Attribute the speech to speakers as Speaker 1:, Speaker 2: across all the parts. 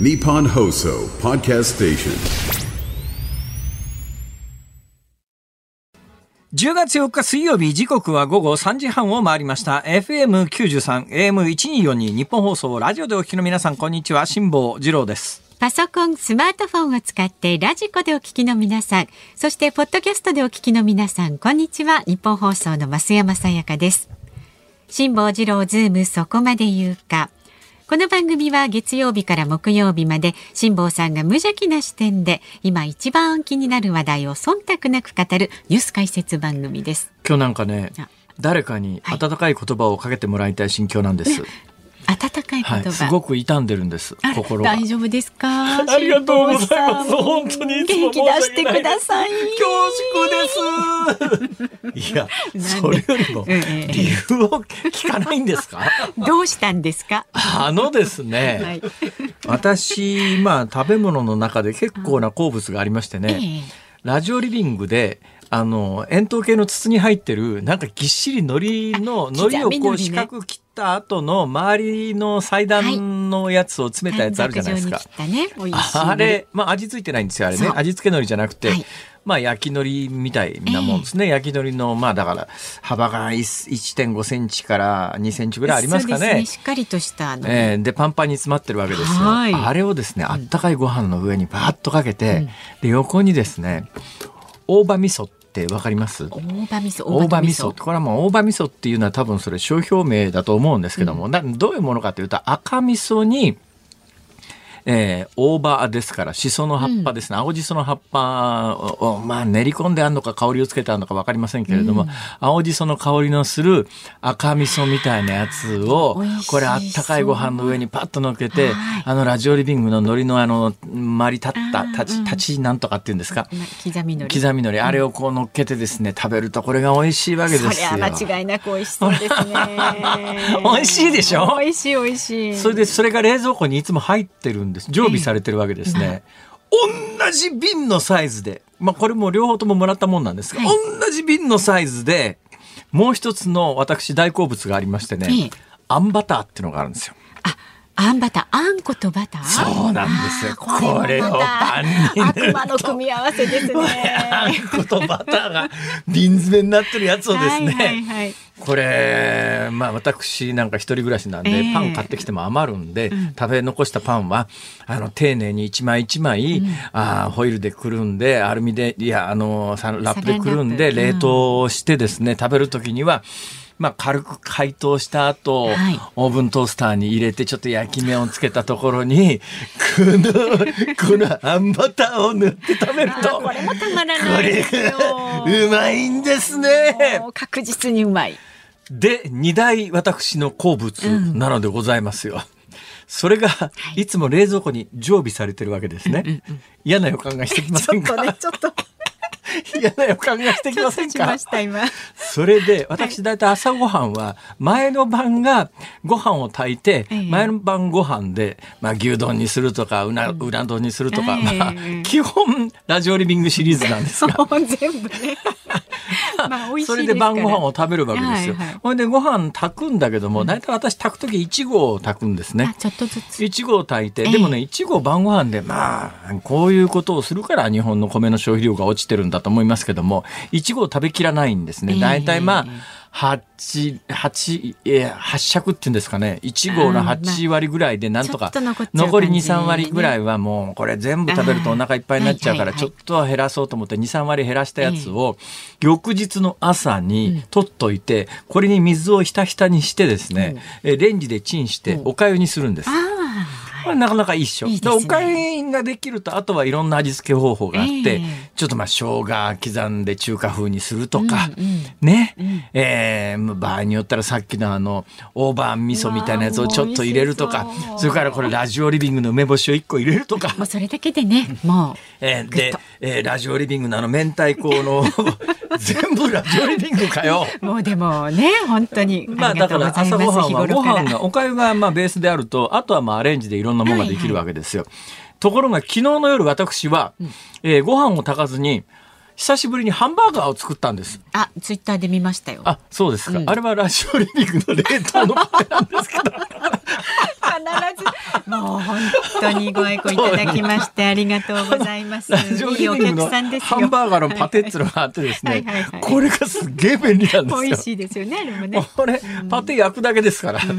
Speaker 1: Nippon Hoso Podcast Station.
Speaker 2: 10月4日水曜日時刻は午後3時半を回りました FM93 AM1242 ニッポン放送ラジオでお聞きの皆さんこんにちは辛坊治郎です
Speaker 3: パソコン、スマートフォンを使ってラジコでお聞きの皆さん、そしてポッドキャストでお聞きの皆さん、こんにちは。ニッポン放送の増山さやかです。辛坊治郎ズームそこまで言うか。この番組は月曜日から木曜日まで辛坊さんが無邪気な視点で今一番気になる話題を忖度なく語るニュース解説番組です。
Speaker 2: 今日なんかね
Speaker 3: あ
Speaker 2: 誰かに温かい言葉をかけてもらいたい心境なんです、
Speaker 3: 温かい言葉。
Speaker 2: はい、すごく傷んでるんです心が。
Speaker 3: 大丈夫ですか？
Speaker 2: ありがとうございます。本当に
Speaker 3: 元気出してください。
Speaker 2: 恐縮です。いやそれよりも
Speaker 3: ええ。
Speaker 2: 理由を聞かないんですか？
Speaker 3: どうしたんですか？
Speaker 2: あのですね、
Speaker 3: はい。
Speaker 2: 私まあ食べ物の中で結構な好物がありましてね、
Speaker 3: ええ。
Speaker 2: ラジオリビングであの円筒形の筒に入ってるなんかぎっしり海苔の海苔をこう四角く切った後の周りの祭壇のやつを詰めたやつあるじゃないですか。
Speaker 3: ね、
Speaker 2: あれ、まあ味付いてないんですよ、あれね。味付け海苔じゃなくて、
Speaker 3: はい。
Speaker 2: まあ焼き海苔みたいなもんですね。焼き海苔の、まあだから、幅が1 1.5センチから2センチぐらいありますかね。
Speaker 3: すしっかりとしたあの、
Speaker 2: えーでパンパンに詰まってるわけですよ。
Speaker 3: はい。
Speaker 2: あれをですねあったかいご飯の上にバーッとかけて、で横にですね大葉味噌ってわかります？
Speaker 3: 大葉味噌、
Speaker 2: 大葉味噌。これはもう大葉味噌っていうのは多分それ商標名だと思うんですけども、などういうものかというと赤味噌にえー大葉ですからしその葉っぱですね、青じその葉っぱを、まあ、練り込んであるのか香りをつけてあるのか分かりませんけれども、青じその香りのする赤味噌みたいなやつをこれあったかいご飯の上にパッと乗っけて、
Speaker 3: はい。
Speaker 2: あのラジオリビングの海苔のあの周り立った立ち
Speaker 3: うん
Speaker 2: 立ちなんとかっていうんですか、
Speaker 3: ま刻みのり。
Speaker 2: 刻みのり。あれをこう乗っけてですね食べるとこれが美味しいわけですよ。
Speaker 3: そりゃ間違いなく美味しそうですね。
Speaker 2: 美味しいでしょ？
Speaker 3: 美味しい美味しい。
Speaker 2: それでそれが冷蔵庫にいつも入ってるんです常備されてるわけですね、同じ瓶のサイズでまあこれも両方とももらったもんなんですが、
Speaker 3: はい。
Speaker 2: 同じ瓶のサイズでもう一つの私大好物がありましてね、
Speaker 3: ええ。
Speaker 2: あんバターっていうのがあるんですよ
Speaker 3: あ、あんバター、あんことバター？
Speaker 2: そうなんですよ。
Speaker 3: あー
Speaker 2: これをパンに
Speaker 3: 悪魔の組み合わせです
Speaker 2: あん
Speaker 3: ね。
Speaker 2: ことバターが瓶詰めになってるやつをですね、
Speaker 3: はいはいはい。
Speaker 2: これまあ私なんか一人暮らしなんで、
Speaker 3: ええ。
Speaker 2: パン買ってきても余るんで、食べ残したパンはあの丁寧に一枚一枚、あーホイルでくるんでアルミでいやあのさラップでくるんで。冷凍してですね、食べる時にはまあ、軽く解凍した後、
Speaker 3: はい
Speaker 2: オーブントースターに入れてちょっと焼き目をつけたところにこのこのあんバターを塗って食べると
Speaker 3: あこれもたまら
Speaker 2: こ
Speaker 3: ないで
Speaker 2: れ
Speaker 3: すよ。
Speaker 2: がうまいんですね。
Speaker 3: 確実にうまい。
Speaker 2: で、二大私の好物なのでございますよ。それが、いつも冷蔵庫に常備されてるわけですね。嫌な予感がしてきませんか？
Speaker 3: ちょっとね、ちょっと、
Speaker 2: 嫌な予感がしてきませんか？それで、私大体朝ごはんは、前の晩がご飯を炊いて
Speaker 3: ええ、
Speaker 2: 前の晩ご飯で、まあ牛丼にするとか、うな、うな丼にするとか、
Speaker 3: ええ
Speaker 2: まあ、基本、ラジオリビングシリーズなんですが。
Speaker 3: 全部ね。まあ
Speaker 2: それで晩ご飯を食べるわけですよ。
Speaker 3: はいはい
Speaker 2: ほいでご飯炊くんだけども、大体私炊く時1合を炊くんですね
Speaker 3: あ。ちょっとずつ。
Speaker 2: 1合炊いて、
Speaker 3: ええ
Speaker 2: でもね、1合晩ご飯で、まあ、こういうことをするから日本の米の消費量が落ちてるんだと思いますけども、1合食べきらないんですね。
Speaker 3: ええ
Speaker 2: 大体まあ、8、8、えー、8尺っていうんですかね。1合の8割ぐらいでなんとか
Speaker 3: 残
Speaker 2: り2、3割ぐらいはもうこれ全部食べるとお腹いっぱいになっちゃうから、ちょっとは減らそうと思って2、3割減らしたやつを、翌日の朝に取っといて、これに水をひたひたにしてですね、えレンジでチンしてお粥にするんです。
Speaker 3: あ
Speaker 2: これなかなかいいっしょ。
Speaker 3: いいね
Speaker 2: おかゆができると、あとはいろんな味付け方法があって、
Speaker 3: ええ。
Speaker 2: ちょっとまあ生姜刻んで中華風にするとか、
Speaker 3: うんうん
Speaker 2: ね、えー場合によったらさっきのあの大葉味噌みたいなやつをちょっと入れるとか
Speaker 3: そ
Speaker 2: れからこれラジオリビングの梅干しを1個入れるとか。
Speaker 3: あ。もうそれだけでね、も
Speaker 2: えーで、えーラジオリビングのあの明太子の 全部ラジオリビングかよ。
Speaker 3: う、もうでもね、本当に。
Speaker 2: まあだから朝ごはんはご飯がおかゆがまあベースであるとあとはまあアレンジでいろんなものができるわけですよ。ところが昨日の夜私は、えーご飯を炊かずに久しぶりにハンバーガーを作ったんです。
Speaker 3: あ、ツイッターで見ましたよ。
Speaker 2: あ、そうですか。
Speaker 3: うん
Speaker 2: あれはラジオリビングの冷凍のパテなんですけど。
Speaker 3: 必ず、もう本当にご愛顧いただきましてありがとうございます。いいお客さんですよ。
Speaker 2: ハンバーガーのパテっていうのがあってですねこれがすっげえ便利なんですよ。
Speaker 3: 美味しいですよね、あれもね。
Speaker 2: これ、パテ焼くだけですから。ね、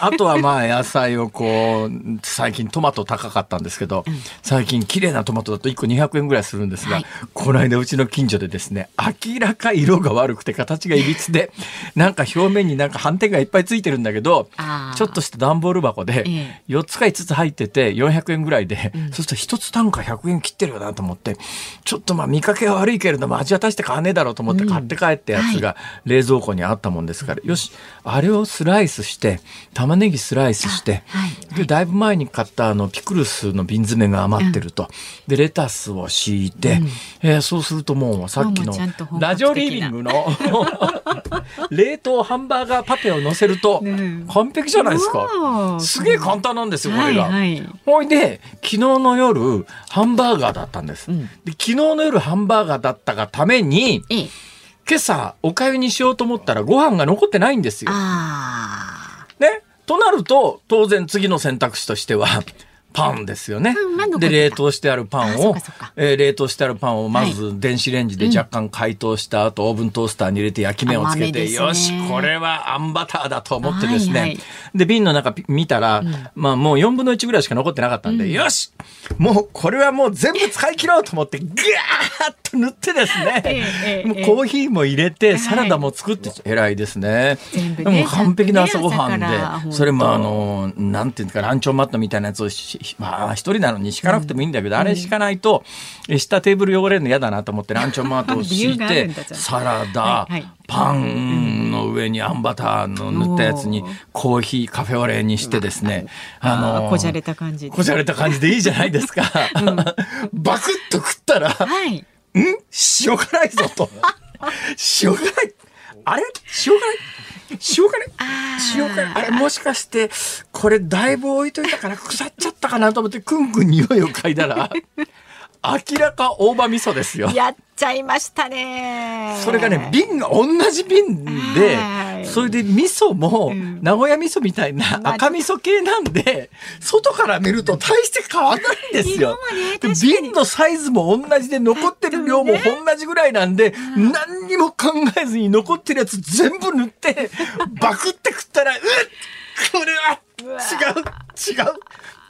Speaker 2: あとはまあ野菜をこう、最近トマト高かったんですけど、最近綺麗なトマトだと1個200円ぐらいするんですが、
Speaker 3: はい
Speaker 2: この間うちの近所でですね、明らか色が悪くて形がいびつで、なんか表面になんか斑点がいっぱいついてるんだけど、ちょっとした段ボール箱で
Speaker 3: え
Speaker 2: 4つか5つ入ってて400円ぐらいで、そうすると1つ単価100円切ってるよなと思って、ちょっとまあ見かけは悪いけれども味は大して買わねえだろうと思って買って帰ったやつが冷蔵庫にあったもんですから、よし、あれをスライスして、玉ねぎスライスして、で、だいぶ前に買ったあのピクルスの瓶詰めが余ってると。で、レタスを敷いて、えーそうするともうさっきのラジオリビングの。冷凍ハンバーガーパテを乗せると
Speaker 3: うん。
Speaker 2: 完璧じゃないですか。すげえ簡単なんですよ、これが。
Speaker 3: はいはい
Speaker 2: ほいで、昨日の夜、ハンバーガーだったんです。
Speaker 3: ん
Speaker 2: で昨日の夜、ハンバーガーだったがために、
Speaker 3: ええ。
Speaker 2: 今朝、おかゆにしようと思ったら、ご飯が残ってないんですよ。
Speaker 3: あ
Speaker 2: ね。となると、当然次の選択肢としては、パンですよね。で、
Speaker 3: た
Speaker 2: 冷凍してあるパンをえー冷凍してあるパンをまず電子レンジで若干解凍した後、オーブントースターに入れて焼き目をつけて、
Speaker 3: ね。
Speaker 2: よし、これはあんバターだと思ってですね。
Speaker 3: はいはい
Speaker 2: で、瓶の中ピ見たら、まあもう4分の1ぐらいしか残ってなかったんで、よしもうこれはもう全部使い切ろうと思って、ぐーっと塗ってですね、
Speaker 3: ええええ
Speaker 2: もうコーヒーも入れて、サラダも作って、偉いですね。でも完璧な朝ごはんで、それもあの、なんていうか、ランチョンマットみたいなやつをし、まあ一人なのに敷かなくてもいいんだけど、あれ敷かないと、え下テーブル汚れるの嫌だなと思って、ランチョンマットを敷いてサラダ、パンの上にあん。バターの塗ったやつにコーヒー、カフェオレにしてですね、あの
Speaker 3: あこじゃれた感じで。
Speaker 2: こじゃれた感じでいいじゃないですか。バクッと食ったら、
Speaker 3: はい。
Speaker 2: ん？塩辛いぞと。塩辛い。あれ？塩辛い？塩辛塩辛い。あれ。もしかして、これだいぶ置いといたから腐っちゃったかなと思って、くんくん匂いを嗅いだら、明らか大葉味噌ですよ。
Speaker 3: やっちゃいましたね。
Speaker 2: それがね、瓶が同じ瓶
Speaker 3: はい。
Speaker 2: で、それで味噌も
Speaker 3: ん。
Speaker 2: 名古屋味噌みたいな
Speaker 3: まあ
Speaker 2: 赤味噌系なんで、外から見ると大して変わんないんですよ。瓶のサイズも同じで残ってる量も同じぐらいなんで、何にも考えずに残ってるやつ全部塗って、バクって食ったら、うっこれは違う違う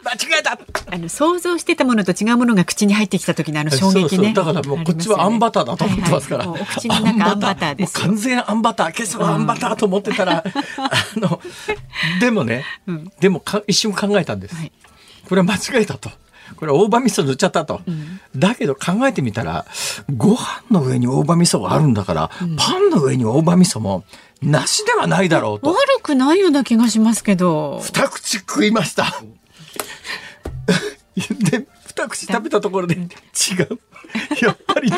Speaker 2: 間違えた
Speaker 3: あの想像してたものと違うものが口に入ってきた時のあの衝撃ね。
Speaker 2: だからもうこっちはあんバターだと思ってますから。
Speaker 3: はいはいお口の中あんバターです
Speaker 2: 完全あんバター。今朝はあんバターと思ってたら、あの、でもね、
Speaker 3: うん
Speaker 2: でもか一瞬考えたんです。
Speaker 3: はい
Speaker 2: これは間違えたと。これは大葉味噌塗っちゃったと。だけど考えてみたら、ご飯の上に大葉味噌があるんだから、パンの上に大葉味噌もなしではないだろうと。
Speaker 3: 悪くないような気がしますけど。
Speaker 2: 二口食いました。で、二口食べたところで違う。やっぱり違う。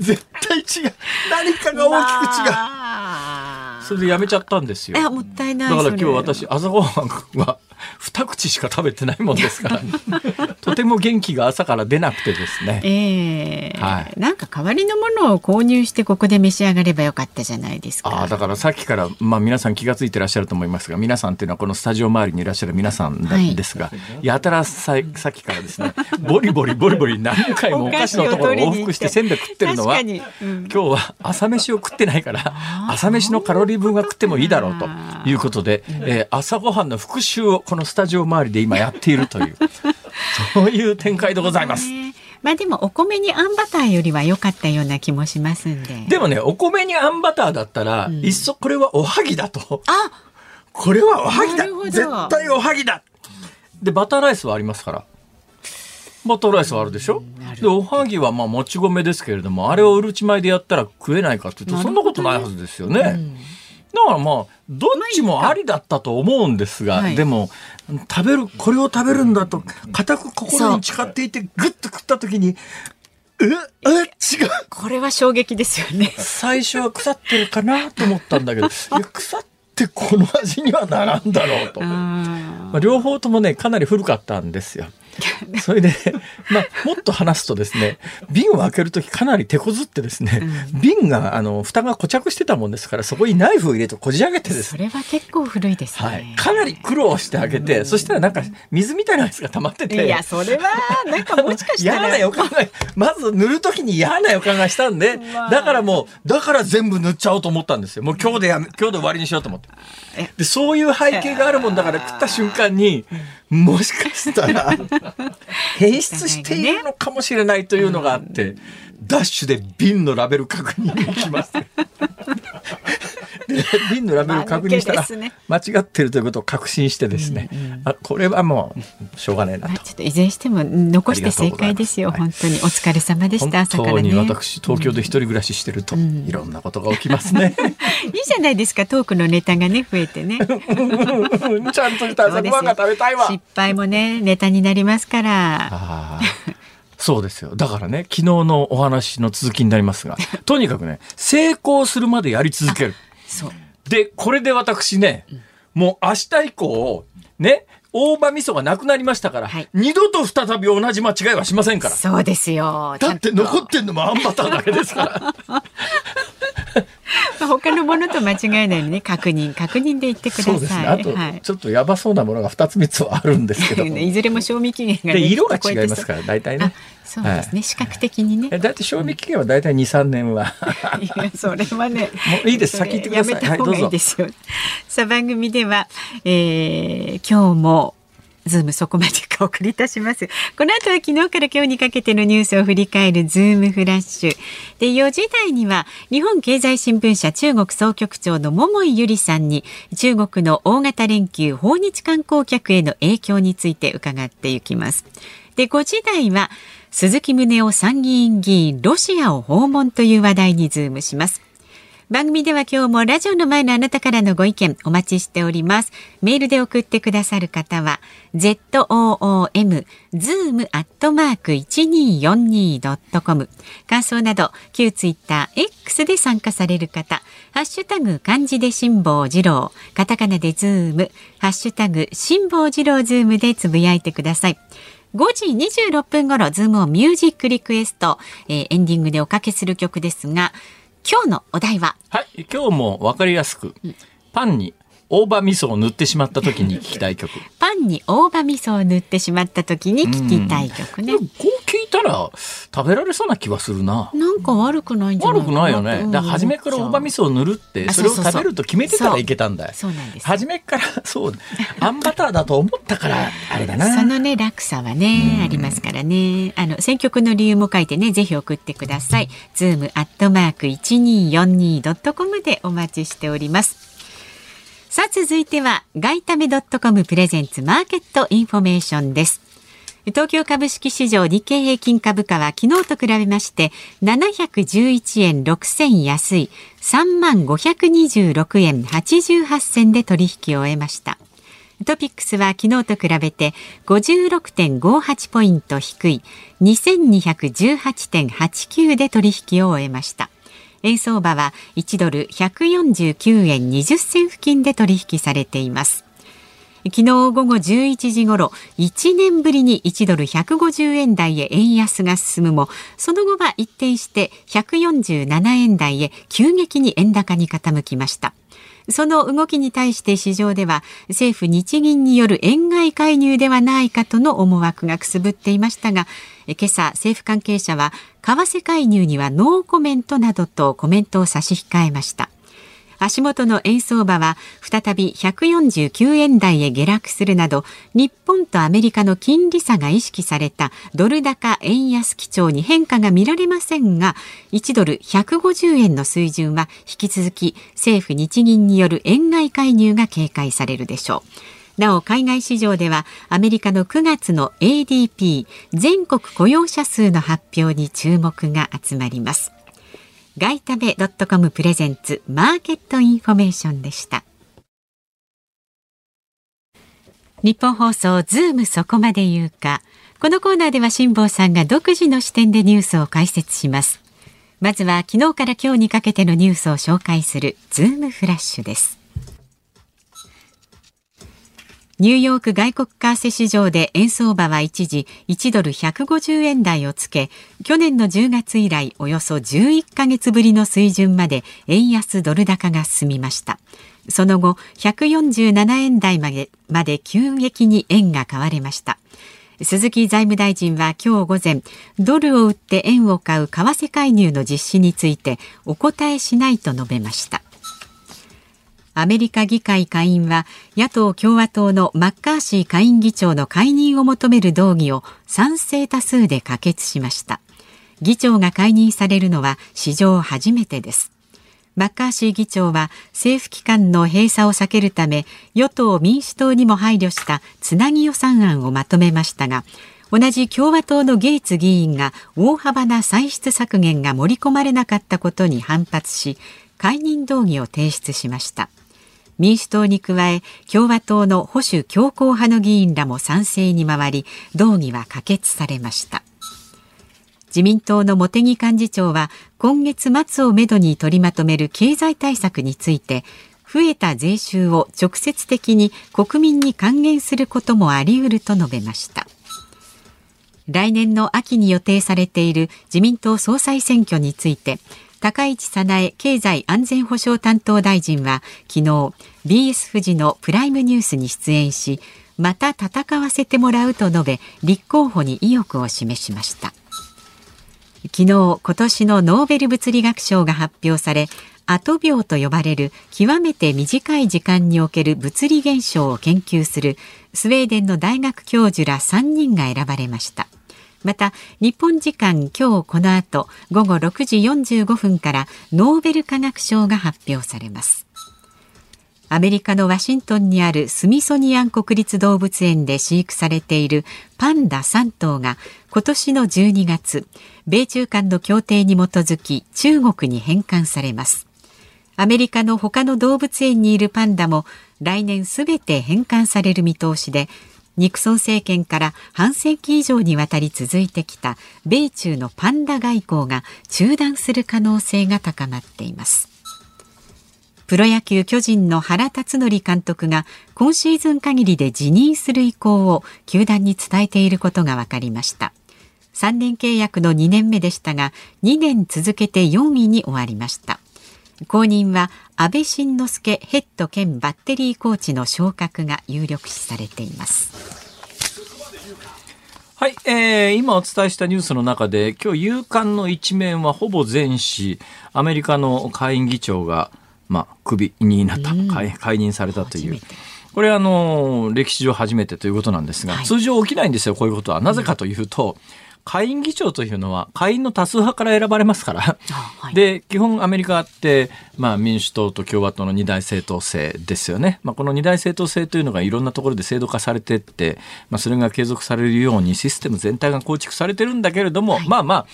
Speaker 2: 絶対違う。何かが大きく違う。それでやめちゃったんですよ。
Speaker 3: もったいない。
Speaker 2: だから今日私朝ごはんは二口しか食べてないもんですから、とても元気が朝から出なくてですね。
Speaker 3: ええ。
Speaker 2: はい。
Speaker 3: なんか代わりのものを購入してここで召し上がればよかったじゃないですか。
Speaker 2: ああだからさっきから、まあ、皆さん気が付いてらっしゃると思いますが皆さんっていうのはこのスタジオ周りにいらっしゃる皆さんですが、やたらささっきからですねボリボリボリボリ何回もお菓子のところを往復してせんべい食ってるのは、
Speaker 3: うん。
Speaker 2: 今日は朝飯を食ってないから朝飯のカロリー分は食ってもいいだろうということで、えー朝ごはんの復習をこのスタジオ周りで今やっているという。そういう展開でございます。
Speaker 3: ねまあでもお米にあんバターよりは良かったような気もしますんで。
Speaker 2: でもねお米にあんバターだったら、いっそこれはおはぎだと。
Speaker 3: あ！
Speaker 2: これはおはぎだ。絶対おはぎだ。でバターライスはありますから。バターライスはあるでしょ？でおはぎはまあもち米ですけれどもあれをうるち米でやったら食えないかっていうとそんなことないはずですよね、だからまあどっちもありだったと思うんですが、
Speaker 3: はい
Speaker 2: でも食べるこれを食べるんだと固く心に誓っていてグッと食った時にええ違う
Speaker 3: これは衝撃ですよね。
Speaker 2: 最初は腐ってるかなと思ったんだけど 腐ってこの味にはならんだろうと。
Speaker 3: うん
Speaker 2: まあ、両方ともねかなり古かったんですよ。それで、まあ、もっと話すとですね、瓶を開けるときかなり手こずってですね、うん、瓶が、あの、蓋が固着してたもんですから、そこにナイフを入れてこじ開けてです
Speaker 3: ね。それは結構古いですね。
Speaker 2: はい。かなり苦労して開けて、うん、そしたらなんか水みたいなやつが溜まってて。
Speaker 3: いや、それは、なんかもしかしたら。
Speaker 2: 嫌な予感が、まず塗るときに嫌な予感がしたんで、まあ、だからもう、だから全部塗っちゃおうと思ったんですよ。もう今日でやめ、今日で終わりにしようと思って。で、そういう背景があるもんだから食った瞬間に、もしかしたら、変質しているのかもしれないというのがあって、ダッシュで瓶のラベル確認に行きます。で瓶のラベル確認したら間違ってるということを確信してですね、うんうん、あこれはもうしょうがないなと、
Speaker 3: ちょっといずれにしても残して正解ですよ。本当に。お疲れ様でした、
Speaker 2: 本当に私東京で一人暮らししてると、うん、いろんなことが起きますね、
Speaker 3: いいじゃないですか。トークのネタがね増えてね。ちゃん
Speaker 2: とした朝ごはんが食べたいわ。
Speaker 3: 失敗もねネタになりますから
Speaker 2: そうですよ。だからね、昨日のお話の続きになりますが、とにかくね、成功するまでやり続ける。そう。で、これで私ね、うん、もう明日以降、ね、大葉味噌がなくなりましたから、はい、二度と再び同じ間違いはしませんから。
Speaker 3: そうですよ。
Speaker 2: だって残ってんのもあんバターだけですから。
Speaker 3: 他のものと間違えないようにね確認確認で言ってください。そうですね。
Speaker 2: あと、はい、ちょっとやばそうなものが二つ三つはあるんですけど
Speaker 3: いずれも賞味期限が、ね、
Speaker 2: 色が違いますから大体ね。
Speaker 3: そうですね、はい、視覚的にね。
Speaker 2: だって賞味期限は大体二三年は。
Speaker 3: いやそれはね。
Speaker 2: もういいです先言ってください。
Speaker 3: やめた方がいいですよ。はい、さあ番組では、えー、今日もズームそこまでお送りいたします。この後は昨日から今日にかけてのニュースを振り返るズームフラッシュ。で、4時台には日本経済新聞社中国総局長の桃井ゆりさんに中国の大型連休訪日観光客への影響について伺っていきます。で、5時台は鈴木宗男参議院議員ロシアを訪問という話題にズームします。番組では今日もラジオの前のあなたからのご意見お待ちしております。メールで送ってくださる方は、zoom, zoom アットマーク 1242.com 感想など、旧ツイッター X で参加される方、ハッシュタグ漢字で辛坊治郎、カタカナでズーム、ハッシュタグ辛坊治郎ズームでつぶやいてください。5時26分頃、ズームをミュージックリクエスト、えー、エンディングでおかけする曲ですが、今日のお題は？
Speaker 2: はい。今日もわかりやすく、パンに大葉味噌を塗ってしまった時に聞きたい曲。
Speaker 3: パンに大葉味噌を塗ってしまった時に聞きたい曲ね、
Speaker 2: こう聞いたら食べられそうな気はするな。
Speaker 3: なんか悪くないんじゃ
Speaker 2: ない悪くないよね、だ初めから大葉味噌を塗るってそれを食べると決めてたらいけたんだ。よ
Speaker 3: そうなんです。
Speaker 2: 初めからそうあんバターだと思ったからあれだな。
Speaker 3: そのね落差はねありますからね。あの選曲の理由も書いてねぜひ送ってください。ズームアットマーク 1242.com でお待ちしております。さあ続いては外為ドットコムプレゼンツマーケットインフォメーションです東京株式市場日経平均株価は昨日と比べまして711円6銭安い3万526円88銭で取引を終えました。トピックスは昨日と比べて56.58ポイント低い2218.89で取引を終えました。円相場は1ドル149円20銭付近で取引されています。昨日午後11時ごろ1年ぶりに1ドル150円台へ円安が進むもその後は一転して147円台へ急激に円高に傾きました。その動きに対して市場では政府日銀による円買い介入ではないかとの思惑がくすぶっていましたが今朝政府関係者は為替介入にはノーコメントなどとコメントを差し控えました。足元の円相場は再び149円台へ下落するなど日本とアメリカの金利差が意識されたドル高円安基調に変化が見られませんが1ドル150円の水準は引き続き政府日銀による円買い介入が警戒されるでしょう。なお海外市場ではアメリカの9月の ADP 全国雇用者数の発表に注目が集まります外為ドットコム presents マーケットインフォメーションでした。ニッポン放送ズームそこまで言うか。このコーナーでは辛坊さんが独自の視点でニュースを解説します。まずは昨日から今日にかけてのニュースを紹介するズームフラッシュです。ニューヨーク外国為替市場で円相場は一時1ドル150円台をつけ、去年の10月以来およそ11ヶ月ぶりの水準まで円安ドル高が進みました。その後、147円台までまで急激に円が買われました。鈴木財務大臣は今日午前、ドルを売って円を買う為替介入の実施についてお答えしないと述べました。アメリカ議会下院は野党共和党のマッカーシー下院議長の解任を求める動議を賛成多数で可決しました。議長が解任されるのは史上初めてです。マッカーシー議長は政府機関の閉鎖を避けるため与党民主党にも配慮したつなぎ予算案をまとめましたが同じ共和党のゲイツ議員が大幅な歳出削減が盛り込まれなかったことに反発し解任動議を提出しました。民主党に加え共和党の保守強硬派の議員らも賛成に回り動議は可決されました。自民党の茂木幹事長は今月末をめどに取りまとめる経済対策について増えた税収を直接的に国民に還元することもあり得ると述べました。来年の秋に予定されている自民党総裁選挙について高市早苗経済安全保障担当大臣は昨日 BS 富士のプライムニュースに出演しまた戦わせてもらうと述べ立候補に意欲を示しました。昨日今年のノーベル物理学賞が発表されアト秒と呼ばれる極めて短い時間における物理現象を研究するスウェーデンの大学教授ら3人が選ばれました。また日本時間今日この後午後6時45分からノーベル化学賞が発表されます。アメリカのワシントンにあるスミソニアン国立動物園で飼育されているパンダ3頭が今年の12月米中間の協定に基づき中国に返還されます。アメリカの他の動物園にいるパンダも来年すべて返還される見通しでニクソン政権から半世紀以上にわたり続いてきた米中のパンダ外交が中断する可能性が高まっています。プロ野球巨人の原辰徳監督が今シーズン限りで辞任する意向を球団に伝えていることが分かりました。3年契約の2年目でしたが2年続けて4位に終わりました。後任は安倍晋之助ヘッド兼バッテリーコーチの昇格が有力視されています。
Speaker 2: はい、えー、今お伝えしたニュースの中で今日夕刊の一面はほぼ全紙アメリカの下院議長が、まあ、クビになった、うん、解任されたという。これあの歴史上初めてということなんですが、はい、通常起きないんですよこういうことは。なぜかというと、うん下院議長というのは下院の多数派から選ばれますから、はい、で基本アメリカって、まあ、民主党と共和党の二大政党制ですよね、まあ、この二大政党制というのがいろんなところで制度化されていって、まあ、それが継続されるようにシステム全体が構築されてるんだけれども、はい、まあまあ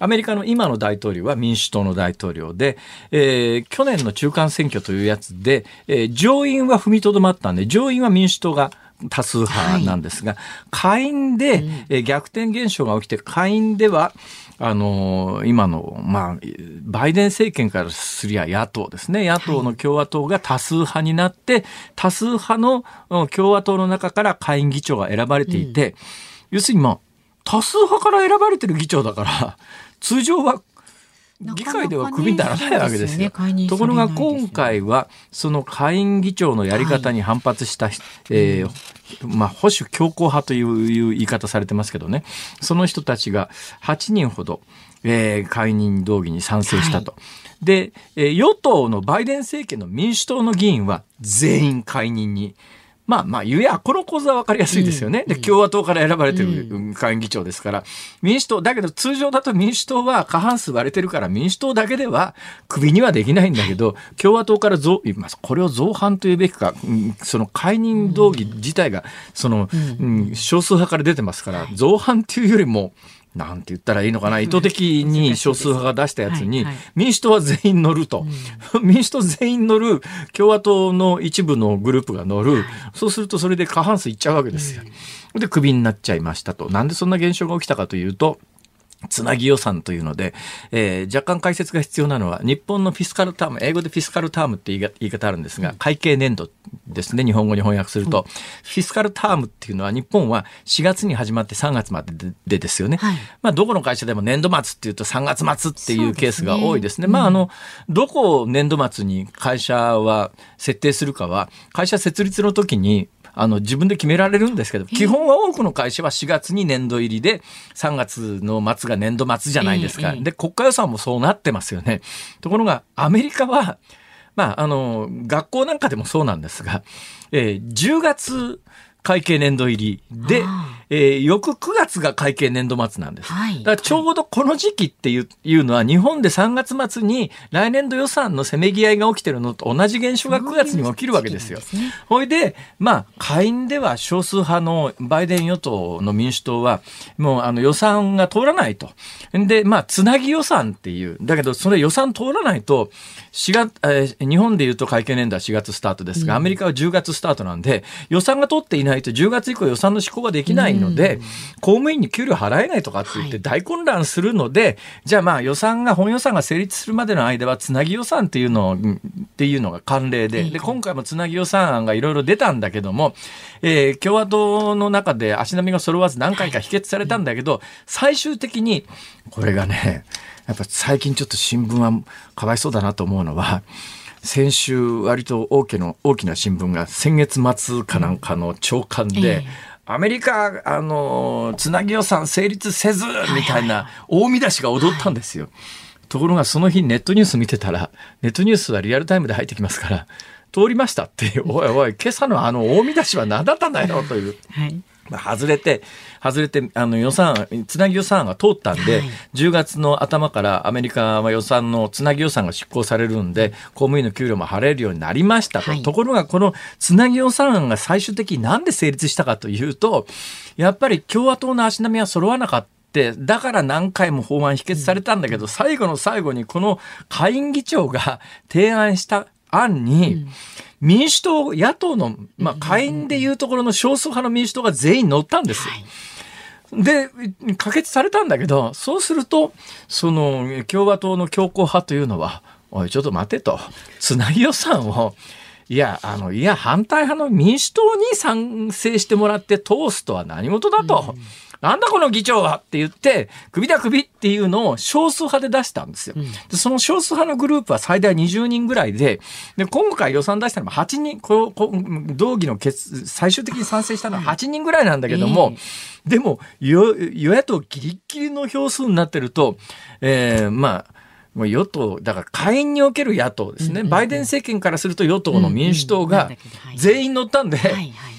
Speaker 2: アメリカの今の大統領は民主党の大統領で、えー、去年の中間選挙というやつで、えー、上院は踏みとどまったんで上院は民主党が多数派なんですが、はい、下院で、え逆転現象が起きて、下院では、あの今の、まあ、バイデン政権からすりゃ野党ですね。野党の共和党が多数派になって、多数派の共和党の中から下院議長が選ばれていて、うん、要するにまあ、多数派から選ばれてる議長だから、通常は議会ではクビにならないわけですよ。ところが今回はその下院議長のやり方に反発した、はい、えーまあ、保守強硬派という言い方されてますけどね。その人たちが8人ほど、えー、解任動議に賛成したと。はい、で、えー、与党のバイデン政権の民主党の議員は全員解任にまあまあ、ゆや、この構図は分かりやすいですよね。で、共和党から選ばれてる下院議長ですから、民主党、だけど通常だと民主党は過半数割れてるから民主党だけではクビにはできないんだけど、共和党から増、これを造反というべきか、その解任動議自体が、その、うん、少数派から出てますから、造反っていうよりも、なんて言ったらいいのかな、意図的に少数派が出したやつに、民主党は全員乗ると、民主党全員乗る、共和党の一部のグループが乗る、そうするとそれで過半数いっちゃうわけですよ。で、クビになっちゃいましたと。なんでそんな現象が起きたかというと、つなぎ予算というので、えー、若干解説が必要なのは、日本のフィスカルターム、英語でフィスカルタームって言い方あるんですが、会計年度ですね、日本語に翻訳すると、うん、フィスカルタームっていうのは、日本は4月に始まって3月まででですよね。はい、まあ、どこの会社でも年度末っていうと3月末っていうケースが多いですね。すねまあ、あの、どこを年度末に会社は設定するかは、会社設立の時に、あの自分で決められるんですけど、基本は多くの会社は4月に年度入りで、3月の末が年度末じゃないですか。で、国家予算もそうなってますよね。ところが、アメリカは、まあ、あの、学校なんかでもそうなんですが、えー、10月会計年度入りで、えー、翌9月が会計年度末なんです。はい、だからちょうどこの時期っていういうのは、日本で3月末に来年度予算のせめぎ合いが起きてるのと同じ現象が9月に起きるわけですよ。ほ、いで、まあ、下院では少数派のバイデン与党の民主党は、もうあの予算が通らないと。で、まあ、つなぎ予算っていう。だけど、それ予算通らないと、4月、えー、日本で言うと会計年度は4月スタートですが、アメリカは10月スタートなんで、予算が通っていないと10月以降予算の執行ができないので、公務員に給料払えないとかって言って大混乱するので、はい、じゃあまあ予算が、本予算が成立するまでの間はつなぎ予算っていうのを、っていうのが慣例で、で、今回もつなぎ予算案がいろいろ出たんだけども、えー、共和党の中で足並みが揃わず何回か否決されたんだけど、最終的に、これがね、やっぱ最近ちょっと新聞はかわいそうだなと思うのは、先週割と大きな大きな新聞が先月末かなんかの朝刊で、アメリカ、あの、つなぎ予算成立せず、みたいな大見出しが踊ったんですよ。ところがその日ネットニュース見てたら、ネットニュースはリアルタイムで入ってきますから、通りましたっていう、おいおい、今朝のあの大見出しは何だったんだよという。はいまあ、外れて、外れて、あの予算、つなぎ予算が通ったんで、はい、10月の頭からアメリカは予算のつなぎ予算が執行されるんで、公務員の給料も払えるようになりましたと。はい、ところが、このつなぎ予算案が最終的になんで成立したかというと、やっぱり共和党の足並みは揃わなかった。だから何回も法案否決されたんだけど、最後の最後にこの下院議長が提案した案に、民主党、野党の、まあ、下院でいうところの少数派の民主党が全員乗ったんです。で、可決されたんだけど、そうすると、その共和党の強硬派というのは、おい、ちょっと待てと、つなぎ予算を、いや、あの、いや、反対派の民主党に賛成してもらって通すとは何事だと。うんなんだこの議長はって言って、首だ首っていうのを少数派で出したんですよ。でその少数派のグループは最大20人ぐらいで、で今回予算出したのは8人、ここ同議の決、最終的に賛成したのは8人ぐらいなんだけども、えー、でも与、野党ギリギリの票数になってると、えー、まあ、もう与党、だから下院における野党ですね、バイデン政権からすると与党の民主党が全員乗ったんで、はいはい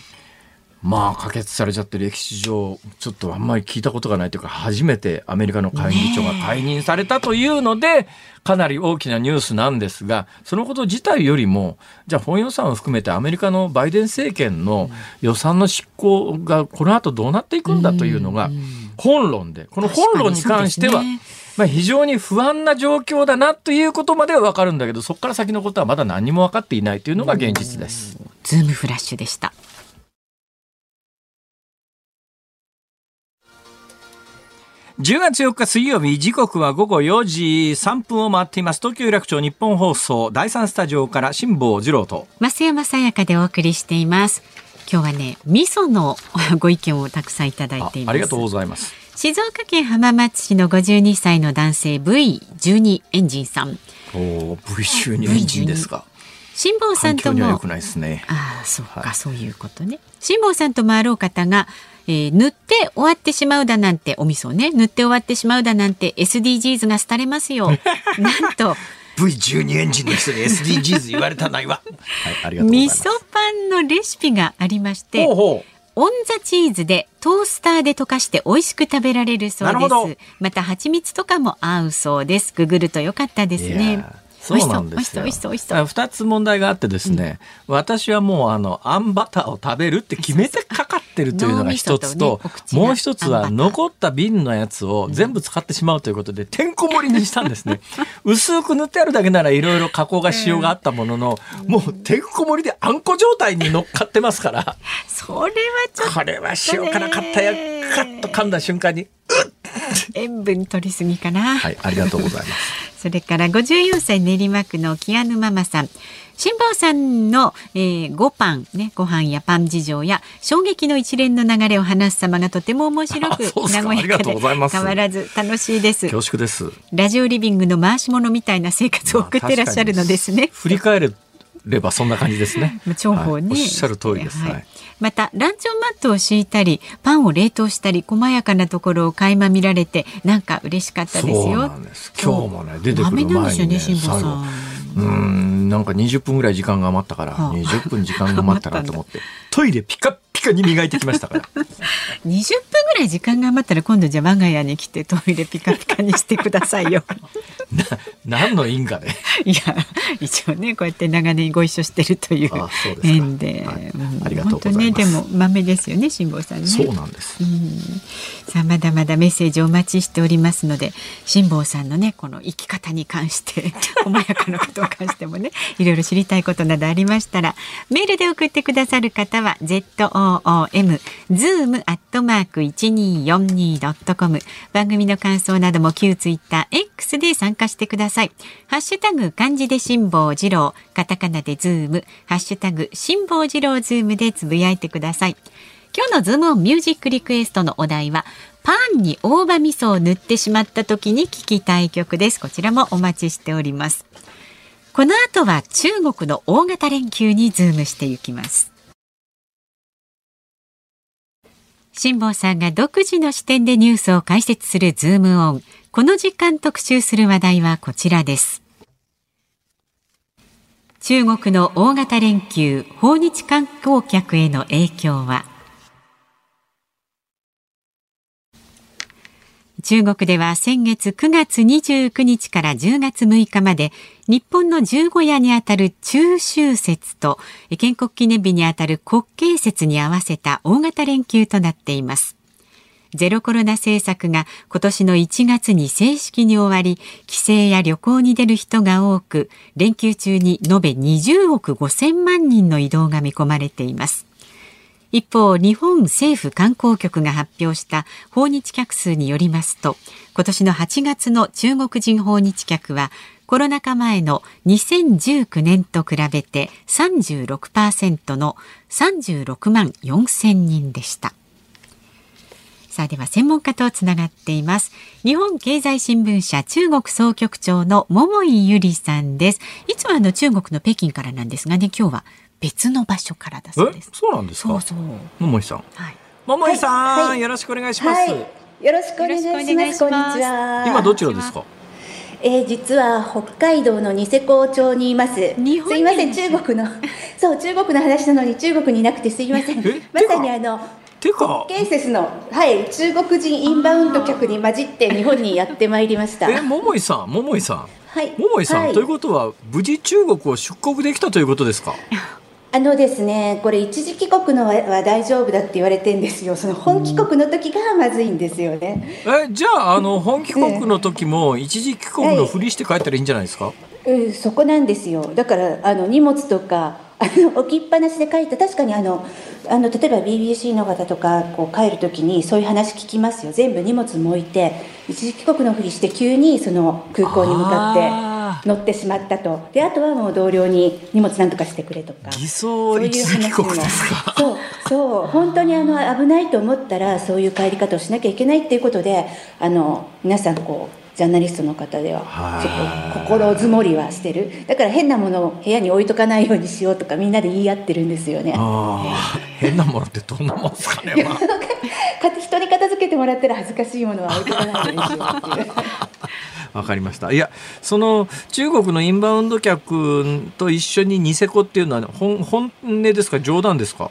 Speaker 2: まあ可決されちゃって歴史上ちょっとあんまり聞いたことがないというか初めてアメリカの下院議長が解任されたというのでかなり大きなニュースなんですがそのこと自体よりもじゃあ本予算を含めてアメリカのバイデン政権の予算の執行がこの後どうなっていくんだというのが本論でこの本論に関してはまあ非常に不安な状況だなということまでは分かるんだけどそこから先のことはまだ何も分かっていないというのが現実です。
Speaker 3: ズームフラッシュでした
Speaker 2: 10月4日水曜日時刻は午後4時3分を回っています。東京有楽町日本放送第三スタジオから辛坊治郎と。
Speaker 3: 増山さやかでお送りしています。今日はね味噌の ご意見をたくさんいただいています。
Speaker 2: ありがとうございます。
Speaker 3: 静岡県浜松市の52歳の男性 V12 エンジンさん。
Speaker 2: お V12 エンジンですか
Speaker 3: 辛坊さんとも、
Speaker 2: ね、
Speaker 3: ああそうか、はい、そういうことね。辛坊さんともあろう方がえー、塗って終わってしまうだなんてお味噌ね。塗って終わってしまうだなんて SDGs が廃れますよ。なんと。
Speaker 2: V12 エンジンの人に SDGs 言われたないわ、
Speaker 3: はい、ありがとう味噌パンのレシピがありましてオンザチーズでトースターで溶かして美味しく食べられるそうです。また蜂蜜とかも合うそうです。ググるとよかったですね
Speaker 2: そうなんですよ。二つ問題があってですね、うん、私はもうあのあんバターを食べるって決めてかかってるというのが一つと、ね、もう一つは残った瓶のやつを全部使ってしまうということで、てんこ盛りにしたんですね。薄く塗ってあるだけならいろいろ加工がしようがあったものの、もうてんこ盛りであんこ状態に乗っかってますから。
Speaker 3: それはちょっと、
Speaker 2: これは塩辛かったよ。カッと噛んだ瞬間に、うっ
Speaker 3: 塩分取りすぎかな。
Speaker 2: はい、ありがとうございます。
Speaker 3: それから54歳練馬区のキアヌママさん。辛坊さんの、えー、ごパン、ね、ご飯やパン事情や衝撃の一連の流れを話す様がとても面白く和やかで変わらず楽しいです。
Speaker 2: 恐縮です。
Speaker 3: ラジオリビングの回し物みたいな生活を送ってらっしゃるのですね。
Speaker 2: 振り返ればそんな感じですね。
Speaker 3: 重宝ね、
Speaker 2: はいおっしゃる通りです。
Speaker 3: はい
Speaker 2: はい。
Speaker 3: またランチョンマットを敷いたりパンを冷凍したり細やかなところを垣間見られてなんか嬉しかったですよ。
Speaker 2: そうなんです。今日もね出てくる前にね
Speaker 3: すよね辛坊さん。
Speaker 2: うーんなんか20分ぐらい時間が余ったから、
Speaker 3: はあ
Speaker 2: 20分時間が余ったなと思ってトイレピカピカに磨いてきましたから。
Speaker 3: 20分ぐらい時間が余ったら今度じゃあ我が家に来てトイレピカピカにしてくださいよ。
Speaker 2: な何の因果で？
Speaker 3: いや一応ねこうやって長年ご一緒してるという
Speaker 2: あそうですか。
Speaker 3: 縁で、
Speaker 2: はい。
Speaker 3: うん。
Speaker 2: ありがと
Speaker 3: 本当ねでも豆ですよね辛坊さんね。
Speaker 2: そうなんです。
Speaker 3: さあまだまだメッセージお待ちしておりますので辛坊さんのねこの生き方に関して 細やかなことに関してもねいろいろ知りたいことなどありましたらメールで送ってくださる方は ZOOM zoom アットマーク 1242.com 番組の感想なども旧ツイッター X で参加してくださいハッシュタグ漢字で辛坊治郎カタカナでズームハッシュタグ辛坊治郎ズームでつぶやいてください今日のズームオンミュージックリクエストのお題はパンに大葉味噌を塗ってしまった時に聞きたい曲です。こちらもお待ちしております。この後は中国の大型連休にズームしていきます。辛坊さんが独自の視点でニュースを解説するズームオン。この時間特集する話題はこちらです。中国の大型連休、訪日観光客への影響は？中国では先月9月29日から10月6日まで日本の十五夜にあたる中秋節と建国記念日にあたる国慶節に合わせた大型連休となっています。ゼロコロナ政策が今年の1月に正式に終わり、帰省や旅行に出る人が多く、連休中に延べ20億5000万人の移動が見込まれています。一方、日本政府観光局が発表した訪日客数によりますと、今年の8月の中国人訪日客は、コロナ禍前の2019年と比べて36%の36万4千人でした。さあでは専門家とつながっています。日本経済新聞社中国総局長の桃井ゆりさんです。いつもあの中国の北京からなんですがね、今日は別の場所からだそう
Speaker 2: え
Speaker 3: です。
Speaker 2: そうなんですか？
Speaker 3: そうそう。
Speaker 2: 桃井さん
Speaker 3: はい。
Speaker 2: 桃井さん、
Speaker 4: はいはい
Speaker 2: よろしくお願いします、
Speaker 4: はい、よろしくお願いします。こんにちは。
Speaker 2: 今どちらですか？
Speaker 4: えー、実は北海道のニセコ町にいます。
Speaker 3: 日本に
Speaker 4: すいません、中国の。そう、中国の話なのに中国にいなくてすいません
Speaker 2: え。
Speaker 4: まさにあの。
Speaker 2: てか
Speaker 4: ケーセスの、はい、中国人インバウンド客に混じって日本にやってまいりました。
Speaker 2: え桃井さん桃井さん
Speaker 4: はい。
Speaker 2: 桃井さん、
Speaker 4: はい
Speaker 2: ということは無事中国を出国できたということですか？
Speaker 4: あのですね、これ一時帰国のはは大丈夫だって言われてんですよ。その本帰国の時がまずいんですよね。
Speaker 2: えじゃああの本帰国の時も一時帰国のふりして帰ったらいいんじゃないですか、
Speaker 4: うん、そこなんですよ。だからあの荷物とか あの置きっぱなしで帰った。確かにあのあの例えば BBC の方とかこう帰る時にそういう話聞きますよ。全部荷物も置いて一時帰国のふりして急にその空港に向か
Speaker 2: あ
Speaker 4: って乗ってしまったと。であとはもう同僚に荷物なんとかしてくれとか。
Speaker 2: 偽装一時帰国ですか？
Speaker 4: そうそう。本当にあの危ないと思ったらそういう帰り方をしなきゃいけないっていうことであの皆さんこうジャーナリストの方では
Speaker 2: はい。
Speaker 4: ちょっと心づもりはしてる。だから変なものを部屋に置いとかないようにしようとかみんなで言い合ってるんですよね。
Speaker 2: 変なものってどんなもんですかね、まあ。
Speaker 4: か人に片付けてもらったら恥ずかしいものは置いとかないようにしようっていう。
Speaker 2: わかりました。いやその中国のインバウンド客と一緒にニセコっていうのは本本音ですか？冗談ですか？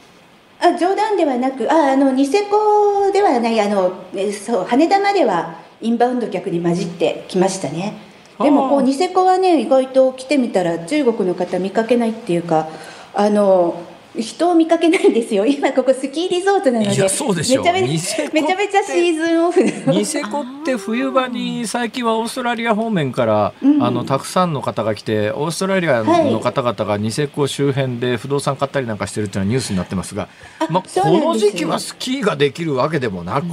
Speaker 4: あ冗談ではなくああのニセコではないあのえそう羽田まではインバウンド客に混じってきましたね。でもこうニセコはね意外と来てみたら中国の方見かけないっていうかあの人を見かけないんですよ。今ここスキーリゾートなので。めちゃめちゃめちゃシーズンオフ
Speaker 2: ニセコって冬場に最近はオーストラリア方面から、
Speaker 4: うん。
Speaker 2: あのたくさんの方が来てオーストラリアの方々がニセコ周辺で不動産買ったりなんかしてるっていうのはニュースになってますが、
Speaker 4: あ
Speaker 2: まあ、この時期はスキーができるわけでもなく、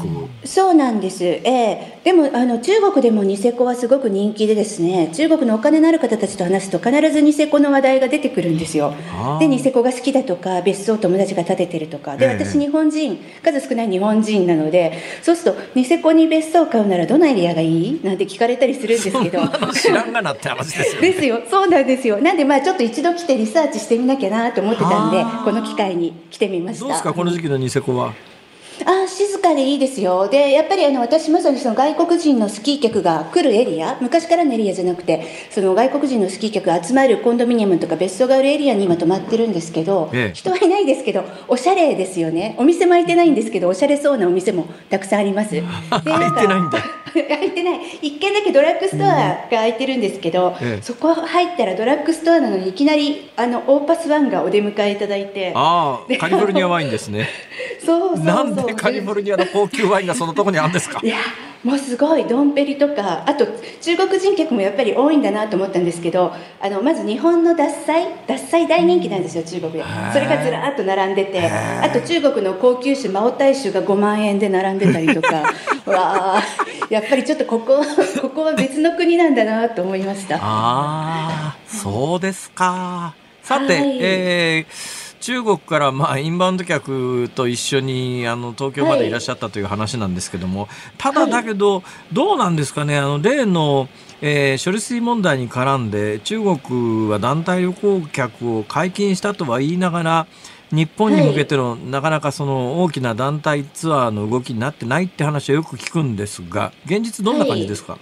Speaker 4: そうなんです、ええ。でもあの中国でもニセコはすごく人気でですね中国のお金のある方たちと話すと必ずニセコの話題が出てくるんですよ。でニセコが好きだとか別荘を友達が建ててるとか。で
Speaker 2: ええ
Speaker 4: 私日本人数少ない日本人なのでそうするとニセコに別荘を買うならどのエリアがいい？なんて聞かれたりするんですけど。
Speaker 2: 知らんがなって話ですよね。
Speaker 4: ですよ。そうなんですよ。なんでまあちょっと一度来てリサーチしてみなきゃなと思ってたんでこの機会に来てみました。
Speaker 2: どうですかこの時期のニセコは？
Speaker 4: あー静かでいいですよ。でやっぱりあの私まさにその外国人のスキー客が来るエリア昔からのエリアじゃなくてその外国人のスキー客が集まるコンドミニアムとか別荘があるエリアに今泊まってるんですけど、
Speaker 2: ええ。
Speaker 4: 人はいないですけどおしゃれですよね。お店も開いてないんですけどおしゃれそうなお店もたくさんあります。
Speaker 2: ないんだ
Speaker 4: 開いてない。一軒だけドラッグストアが開いてるんですけど、
Speaker 2: ええ。
Speaker 4: そこ入ったらドラッグストアなのにいきなりあのオーパスワンがお出迎えいただいて。
Speaker 2: ああカリフォルニアワインですね。
Speaker 4: そうそうそう。
Speaker 2: なんでカリフォルニアの高級ワインがそのとこにあるんですか？
Speaker 4: い。やもうすごいドンペリとかあと中国人客もやっぱり多いんだなと思ったんですけどあのまず日本の獺祭獺祭大人気なんですよ中国で。それがずらーっと並んでてあと中国の高級酒マオタイ酒が5万円で並んでたりとか。わあやっぱりちょっとここここは別の国なんだなと思いました。
Speaker 2: ああ、そうですか。さて、
Speaker 4: はい。
Speaker 2: えー中国からまあインバウンド客と一緒にあの東京までいらっしゃったという話なんですけども、ただだけど、どうなんですかね、あの例の、えー処理水問題に絡んで、中国は団体旅行客を解禁したとは言いながら、日本に向けての、なかなかその大きな団体ツアーの動きになってないって話はよく聞くんですが、現実どんな感じですか、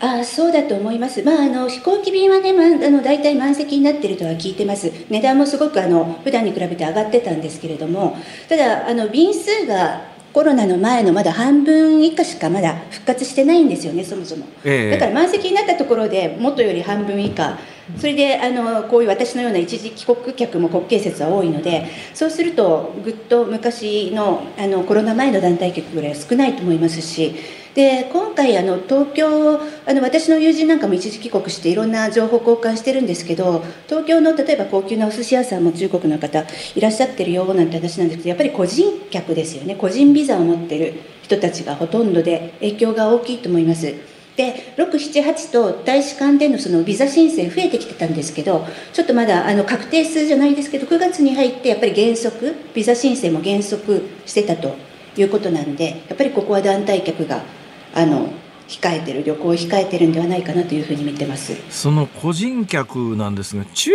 Speaker 4: あそうだと思います、まあ、あの飛行機便はね、まあ、あの大体満席になってるとは聞いてます、値段もすごくあの普段に比べて上がってたんですけれども、ただ、あの便数がコロナの前のまだ半分以下しかまだ復活してないんですよね、そもそも。
Speaker 2: ええ。
Speaker 4: だから満席になったところでもとより半分以下、それであのこういう私のような一時帰国客も国慶節は多いので、そうすると、ぐっと昔のあのコロナ前の団体客ぐらいは少ないと思いますし、で今回あの、東京あの、私の友人なんかも一時帰国して、いろんな情報交換してるんですけど、東京の例えば高級なお寿司屋さんも中国の方いらっしゃってるよなんて話なんですけど、やっぱり個人客ですよね、個人ビザを持ってる人たちがほとんどで、影響が大きいと思います。で6、7、8と大使館でのそのビザ申請増えてきてたんですけど、ちょっとまだあの確定数じゃないですけど、9月に入ってやっぱり原則、ビザ申請も減速してたということなんで、やっぱりここは団体客があの控えてる、旅行を控えてるんではないかなというふうに見てます。
Speaker 2: その個人客なんですが、中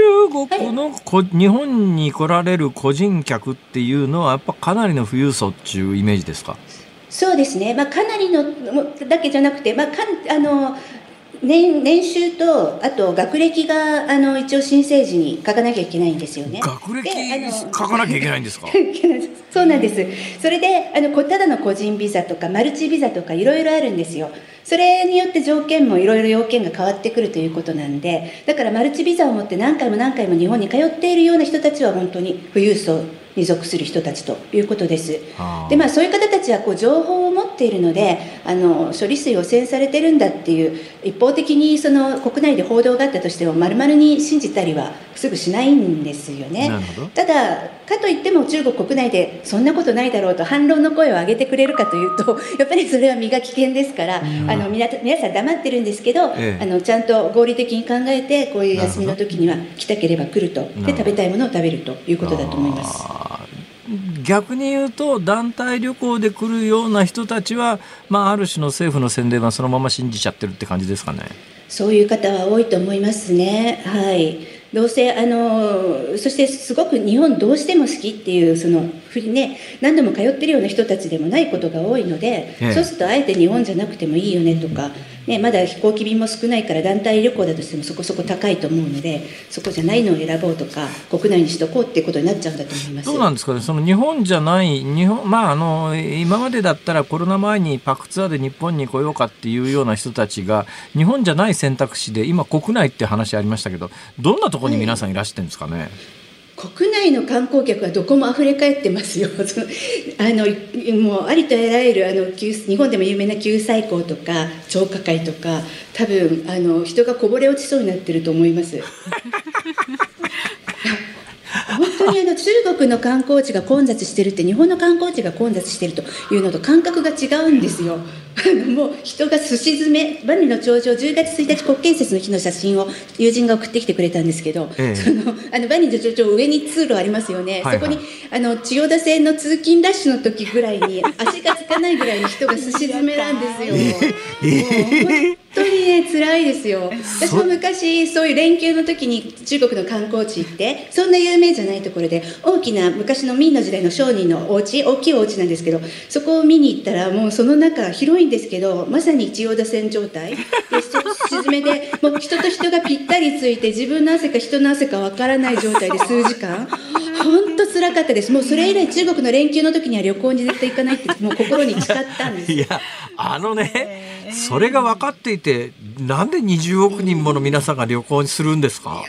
Speaker 2: 国のこ、日本に来られる個人客っていうのは、やっぱかなりの富裕層っていうイメージですか？
Speaker 4: そうですね、まあ、かなりのもだけじゃなくて、まあ、かあの年年収と、あと学歴があの一応申請時に書かなきゃいけないんですよね。
Speaker 2: 学歴
Speaker 4: であの
Speaker 2: 書かなきゃいけないんですか？
Speaker 4: そうなんです。それで、あの、こただの個人ビザとか、マルチビザとか、いろいろあるんですよ。それによって条件もいろいろ要件が変わってくるということなんで、だからマルチビザを持って何回も何回も日本に通っているような人たちは本当に富裕層に属する人たちということです。で、まあそういう方たちはこう情報を持っているので、あの、処理水汚染されてるんだっていう、一方的にその国内で報道があったとしても、丸々に信じたりはすぐしないんですよね。ただ、かといっても中国国内でそんなことないだろうと反論の声を上げてくれるかというと、やっぱりそれは身が危険ですから、あの皆皆さん黙ってるんですけど、
Speaker 2: ええ
Speaker 4: あのちゃんと合理的に考えて、こういう休みの時には来たければ来ると、で食べたいものを食べるということだと思います。
Speaker 2: 逆に言うと団体旅行で来るような人たちは、まあ、ある種の政府の宣伝はそのまま信じちゃってるって感じですかね。
Speaker 4: そういう方は多いと思いますね。はい。どうせ、あの、そしてすごく日本どうしても好きっていう、その、ふりね、何度も通ってるような人たちでもないことが多いので、
Speaker 2: ええ。
Speaker 4: そうするとあえて日本じゃなくてもいいよねとか、ね、まだ飛行機便も少ないから団体旅行だとしてもそこそこ高いと思うので、そこじゃないのを選ぼうとか、国内にしとこうっていうことになっちゃうんだと思います。
Speaker 2: どうなんですかね、その日本じゃない、日本まあ、あの今までだったらコロナ前にパクツアーで日本に来ようかっていうような人たちが、日本じゃない選択肢で、今、国内って話ありましたけど、どんなところに皆さんいらしてるんですかね？
Speaker 4: 国内の観光客はどこも溢れ返ってますよ あのもうありとあらゆるあの日本でも有名な九寨溝とか張家界とか多分あの人がこぼれ落ちそうになってると思います 本当にあの中国の観光地が混雑してるって日本の観光地が混雑してるというのと感覚が違うんですよ。あのもう人がすし詰め万里の長城10月1日国慶節の日の写真を友人が送ってきてくれたんですけど、ええ、そのあの万里の長城上に通路ありますよね、はいはい、そこにあの千代田線の通勤ラッシュの時ぐらいに 足がつかないぐらいに人がすし詰めなんですよ。え本当にね辛いですよ。私も昔そういう連休の時に中国の観光地行ってそんな有名じゃないところで大きな昔の明の時代の商人のお家大きいお家なんですけどそこを見に行ったらもうその中広いんですけどまさに千代田線状態。で沈めでもう人と人がぴったりついて自分の汗か人の汗かわからない状態で数時間。本当辛かったです。もうそれ以来中国の連休の時には旅行に絶対行かないって もう心に誓ったんです。
Speaker 2: いやあのねそれが分かっていてなんで20億人もの皆さんが旅行にするんですか？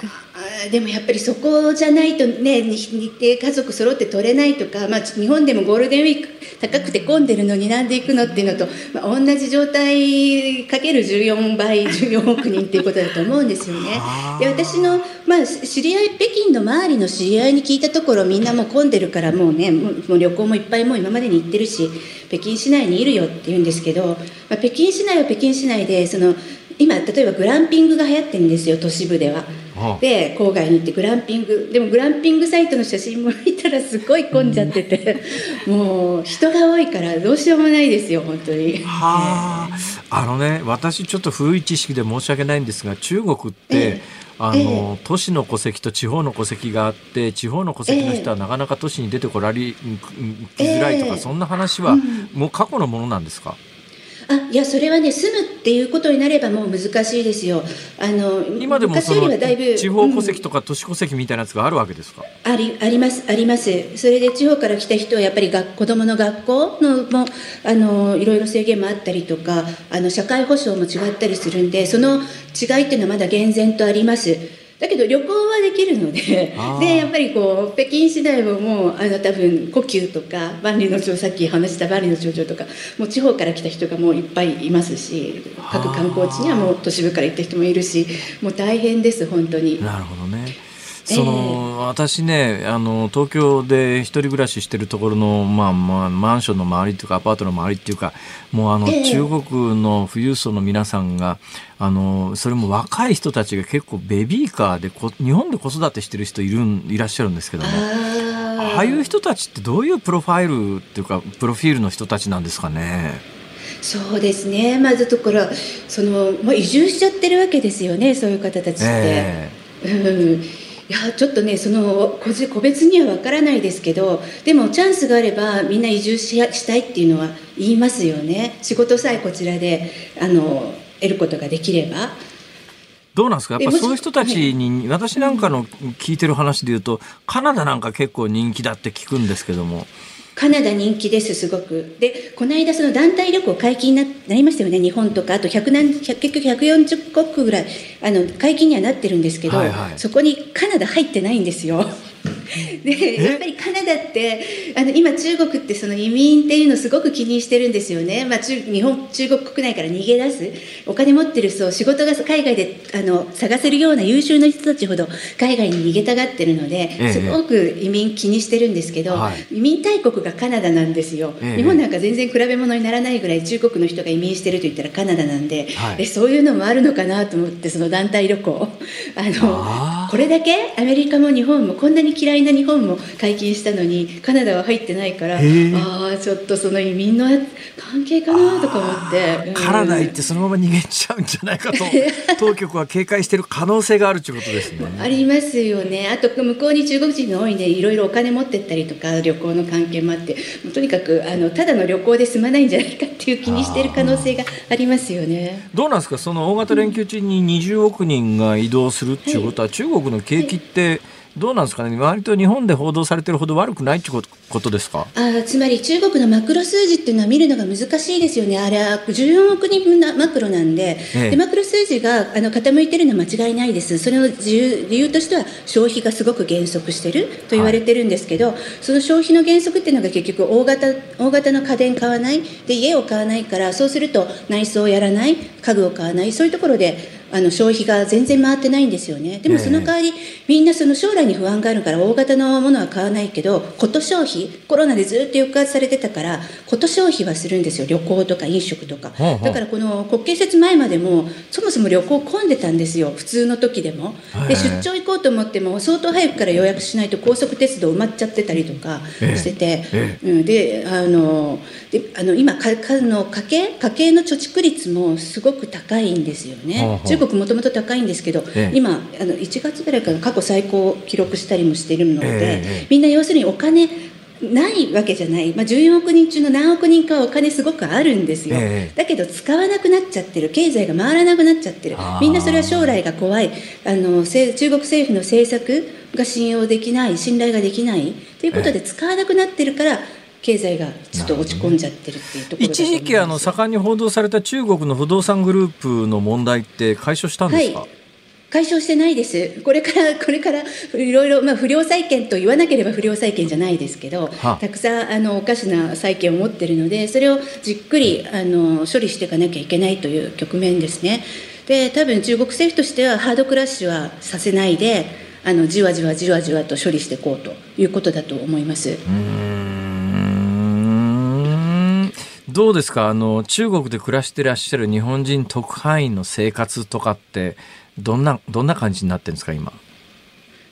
Speaker 4: でもやっぱりそこじゃないとね日程家族揃って取れないとか、まあ、日本でもゴールデンウィーク高くて混んでるのになんで行くのっていうのと、まあ、同じ状態かける14倍 14億人っていうことだと思うんですよね。で私の、まあ、知り合い北京の周りの知り合いに聞いたところみんなもう混んでるからもうねもう旅行もいっぱいもう今までに行ってるし北京市内にいるよって言うんですけど、まあ、北京市内は北京市内でその今例えばグランピングが流行ってるんですよ都市部では。で郊外に行ってグランピング。でもグランピングサイトの写真も見たらすごい混んじゃってて、もう人が多いからどうしようもないですよ本当に。
Speaker 2: はあ、あのね私ちょっと古い知識で申し訳ないんですが中国って、ええ。あの、ええ、都市の戸籍と地方の戸籍があって地方の戸籍の人はなかなか都市に出てこられ、きづらいとか、そんな話は、もう過去のものなんですか？
Speaker 4: あいやそれはね住むっていうことになればもう難しいですよ。あの
Speaker 2: 今でもその地方戸籍とか都市戸籍みたいなやつがあるわけですか、
Speaker 4: うん、ありありますあります。それで地方から来た人はやっぱり学子どもの学校のもあのいろいろ制限もあったりとかあの社会保障も違ったりするんでその違いっていうのはまだ厳然とありますだけど旅行はできるのででやっぱりこう北京市内ももうあの多分故宮とか万里の長さっき話した万里の長城とかもう地方から来た人がもういっぱいいますし各観光地にはもう都市部から行った人もいるしもう大変です本当に。
Speaker 2: なるほどねその、えー、私ねあの東京で一人暮らししてるところの、まあまあ、マンションの周りというかアパートの周りっていうかもうあの、えー、中国の富裕層の皆さんがあのそれも若い人たちが結構ベビーカーでこ日本で子育てしてる人いるいらっしゃるんですけどもああいう人たちってどういうプロファイルっていうかプロフィールの人たちなんですかね。
Speaker 4: そうですね。まずところその、まあ、移住しちゃってるわけですよねそういう方たちって。えー、うんいやちょっとねその個別には分からないですけどでもチャンスがあればみんな移住ししたいっていうのは言いますよね仕事さえこちらであの得ることができれば。
Speaker 2: どうなんですか？やっぱそういう人たちに、私なんかの聞いてる話で言うと、カナダなんか結構人気だって聞くんですけども。
Speaker 4: カナダ人気です、すごく。で、この間、その団体旅行解禁になりましたよね、日本とか、あと100何結局140国ぐらいあの解禁にはなってるんですけど、はいはい、そこにカナダ入ってないんですよ。でやっぱりカナダってあの今中国ってその移民っていうのをすごく気にしてるんですよね、まあ、中日本中国国内から逃げ出す。お金持ってる人仕事が海外であの探せるような優秀な人たちほど海外に逃げたがってるので、ええ、すごく移民気にしてるんですけど、はい、移民大国がカナダなんですよ、え、日本なんか全然比べ物にならないぐらい中国の人が移民してると言ったらカナダなんではい、でそういうのもあるのかなと思ってその団体旅行。あのこれだけアメリカも日本もこんなに嫌いな日本も解禁したのにカナダは入ってないからああちょっとその移民の関係かなとか思って、
Speaker 2: うん、カナダ行ってそのまま逃げちゃうんじゃないかと。当局は警戒している可能性があるということですね。
Speaker 4: ありますよね。あと向こうに中国人が多いんでいろいろお金持ってったりとか旅行の関係もあってとにかくあのただの旅行で済まないんじゃないかっていう気にしている可能性がありますよね。
Speaker 2: どうなんですか？その大型連休中に20億人が移動するっていうことは、はい、中国の景気って、どうなんですかね？割と日本で報道されてるほど悪くないってことですか？
Speaker 4: あつまり中国のマクロ数字っていうのは見るのが難しいですよね、あれは14億人分のマクロなんで、
Speaker 2: ええ。
Speaker 4: でマクロ数字があの傾いてるのは間違いないです、それの理由理由としては、消費がすごく減速してると言われてるんですけど、その消費の減速っていうのが結局大型、大型の家電買わない、で家を買わないから、そうすると内装をやらない、家具を買わない、そういうところであの消費が全然回ってないんですよね。でもその代わり、みんなその将来に不安があるから大型のものは買わないけど、こと消費、コロナでずっと抑圧されてたから、こと消費はするんですよ。旅行とか飲食とか。だからこの国慶節前までも、そもそも旅行混んでたんですよ。普通の時でも。で、出張行こうと思っても、相当早くから予約しないと高速鉄道埋まっちゃってたりとかしてて、
Speaker 2: え
Speaker 4: うん、で、あの、であの今かかの家計家計の貯蓄率もすごく高いんですよね。中国もともと高いんですけど、
Speaker 2: ええ。
Speaker 4: 今あの1月ぐらいから過去最高を記録したりもしているので、
Speaker 2: ええ
Speaker 4: みんな要するにお金ないわけじゃない、まあ、14億人中の何億人かはお金すごくあるんですよ、
Speaker 2: ええ。
Speaker 4: だけど使わなくなっちゃってる。経済が回らなくなっちゃってる。みんなそれは将来が怖い。あのせ中国政府の政策が信用できない信頼ができない。ということで使わなくなってるから経済がちょっと落ち込んじゃってるっていうところだと
Speaker 2: 一時期あの盛んに報道された中国の不動産グループの問題って解消したんですか、
Speaker 4: はい。解消してないです、これから、これからいろいろ、まあ、不良債権と言わなければ不良債権じゃないですけど、
Speaker 2: は
Speaker 4: たくさんあのおかしな債権を持っているので、それをじっくりあの処理していかなきゃいけないという局面ですね。で、多分中国政府としては、ハードクラッシュはさせないで、あのじわじわじわじわと処理していこうということだと思います。
Speaker 2: どうですか？あの中国で暮らしてらっしゃる日本人特派員の生活とかってどんなどんな感じになってるんですか？今。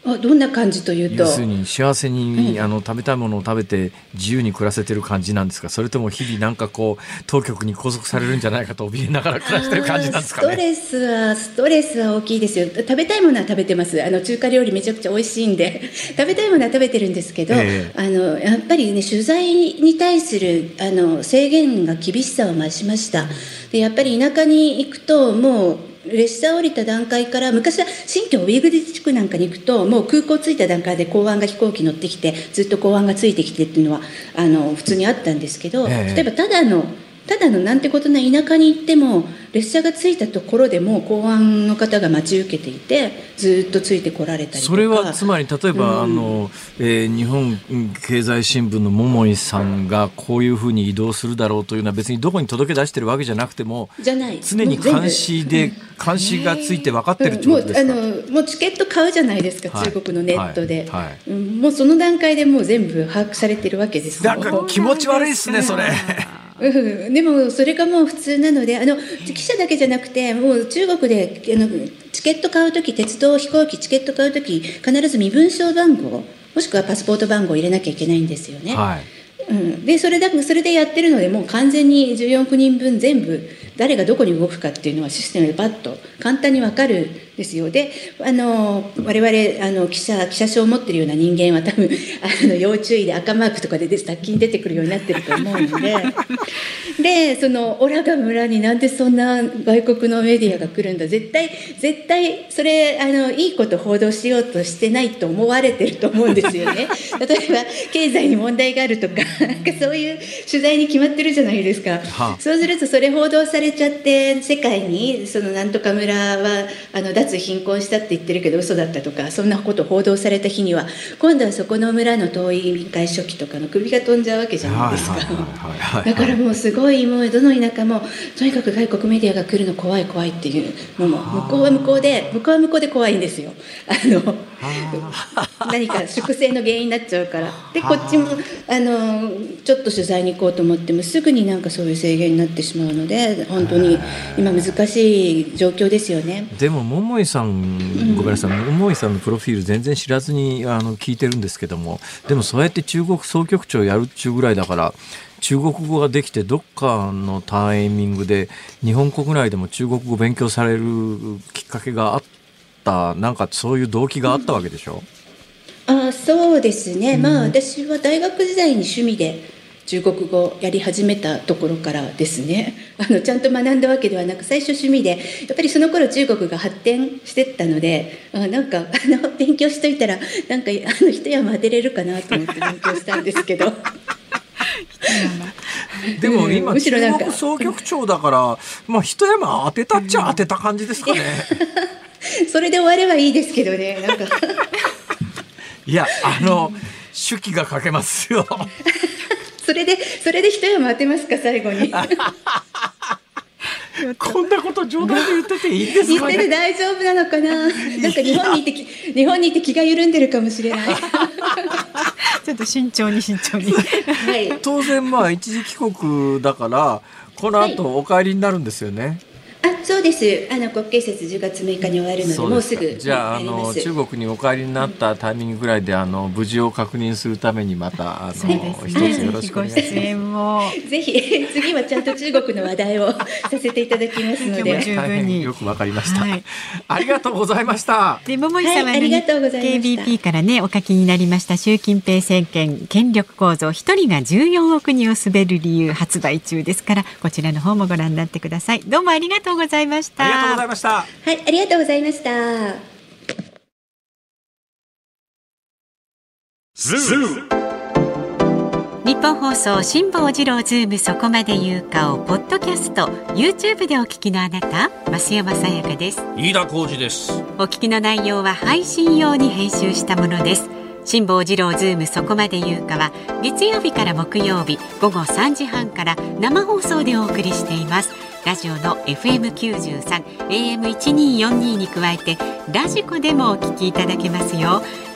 Speaker 4: あどんな感じというと？
Speaker 2: 要するに幸せに、あの食べたいものを食べて自由に暮らせてる感じなんですか？それとも日々なんかこう当局に拘束されるんじゃないかと怯えながら暮らしてる感じなんですかね？
Speaker 4: ストレスは、ストレスは大きいですよ。食べたいものは食べてます。あの、中華料理めちゃくちゃ美味しいんで、食べたいものは食べてるんですけど、
Speaker 2: ええ
Speaker 4: あの、やっぱりね、取材に対する、あの、制限が厳しさを増しました。で、やっぱり田舎に行くと、もう、列車降りた段階から昔は新疆ウイグル自治区なんかに行くともう空港着いた段階で公安が飛行機乗ってきてずっと公安がついてきてっていうのはあの普通にあったんですけど、
Speaker 2: ええ。
Speaker 4: 例えばただのただのなんてことない田舎に行っても列車が着いたところでもう公安の方が待ち受けていてずっとついてこられたりとか。
Speaker 2: それはつまり例えば、
Speaker 4: うん。
Speaker 2: あのえー日本経済新聞の桃井さんがこういうふうに移動するだろうというのは別にどこに届け出してるわけじゃなくても
Speaker 4: じゃない。
Speaker 2: 常に監視で監視がついて分かってるってことですか、
Speaker 4: うん。もうあのもうチケット買うじゃないですか、
Speaker 2: はい。
Speaker 4: 中国のネットで、
Speaker 2: はい。はい。
Speaker 4: うん。もうその段階でもう全部把握されてるわけですよ。
Speaker 2: なんか気持ち悪いですねそれ。
Speaker 4: うん。でもそれがもう普通なのであの記者だけじゃなくてもう中国であのチケット買うとき鉄道飛行機チケット買うとき必ず身分証番号もしくはパスポート番号を入れなきゃいけないんですよね。
Speaker 2: はい。
Speaker 4: うん、でそれだそれでやってるのでもう完全に14億人分全部誰がどこに動くかっていうのはシステムでパッと簡単に分かるんですよ。であの我々あの記者記者証を持ってるような人間は多分 あの要注意で赤マークとかでで先に出てくるようになってると思うので。でそのオラが村になんでそんな外国のメディアが来るんだ。絶対絶対それあのいいこと報道しようとしてないと思われてると思うんですよね。例えば経済に問題があるとかなんかそういう取材に決まってるじゃないですか、
Speaker 2: はあ。
Speaker 4: そうするとそれ報道されちゃって世界にそのなんとか村はあの脱貧困したって言ってるけど嘘だったとかそんなこと報道された日には今度はそこの村の党委員会書記とかの首が飛んじゃうわけじゃないですか。だからもうすごいもうどの田舎もとにかく外国メディアが来るの怖い怖いっていうのも向こうは向こうで向こうは向こうで怖いんですよあの 何か粛清の原因になっちゃうから。でこっちもあのちょっと取材に行こうと思ってもすぐになんかそういう制限になってしまうので本当に今難しい状況ですよね。
Speaker 2: でも桃井さんごめんなさい。桃井さんのプロフィール全然知らずにあの聞いてるんですけども。でもそうやって中国総局長やるっちゅうぐらいだから中国語ができてどっかのタイミングで日本国内でも中国語勉強されるきっかけがあったなんかそういう動機があったわけでしょ、
Speaker 4: あそうですね、まあ私は大学時代に趣味で中国語やり始めたところからですね。あのちゃんと学んだわけではなく最初趣味でやっぱりその頃中国が発展してったのであなんかあの 勉強しといたらなんかあの一山当てれるかなと思って勉強したんですけど。
Speaker 2: でも今、中国総局長だから、まあ一山当てたっちゃ当てた感じですかね。
Speaker 4: それで終わればいいですけどねなんか
Speaker 2: いや、あの、手記が書けますよ。
Speaker 4: それでそれで一山当てますか最後に
Speaker 2: こんなこと冗談で言ってていいんです
Speaker 4: 言ってて
Speaker 2: かね。
Speaker 4: 大丈夫なのかな？なんか日本にいてき日本にいて気が緩んでるかもしれない
Speaker 3: ちょっと慎重に慎重に。
Speaker 4: はい
Speaker 2: 当然まあ一時帰国だから、この後お帰りになるんですよね。
Speaker 4: あそうです。あの国慶節10月6日に終わるのでもうす
Speaker 2: か
Speaker 4: ぐ
Speaker 2: じゃあの中国にお帰りになったタイミングぐらいであの無事を確認するためにまたあの
Speaker 3: ね。
Speaker 2: つよろしくお
Speaker 3: ご
Speaker 2: 願いします。
Speaker 4: ぜひ次はちゃんと中国の話題を させていただきますので。
Speaker 3: 今日も十
Speaker 2: 大
Speaker 3: 分に。
Speaker 2: 変よくわかりました、
Speaker 3: はい。
Speaker 2: ありがとうございました。
Speaker 3: で桃井さんは KBP からねお書きになりました習近平政権権力構造一人が14億人を滑る理由発売中ですからこちらの方もご覧になってください。どうもありがとうございました。
Speaker 2: ありがとうございました。
Speaker 4: はいありがとうございました。
Speaker 3: ニッポン放送辛坊治郎ズームそこまで言うかをポッドキャスト YouTube でお聞きのあなた増山さやかです。
Speaker 5: 飯田浩司です。
Speaker 3: お聞きの内容は配信用に編集したものです。辛坊治郎ズームそこまで言うかは月曜日から木曜日午後3時半から生放送でお送りしていますラジオの FM93 AM1242 に加えてラジコでもお聞きいただけますよ。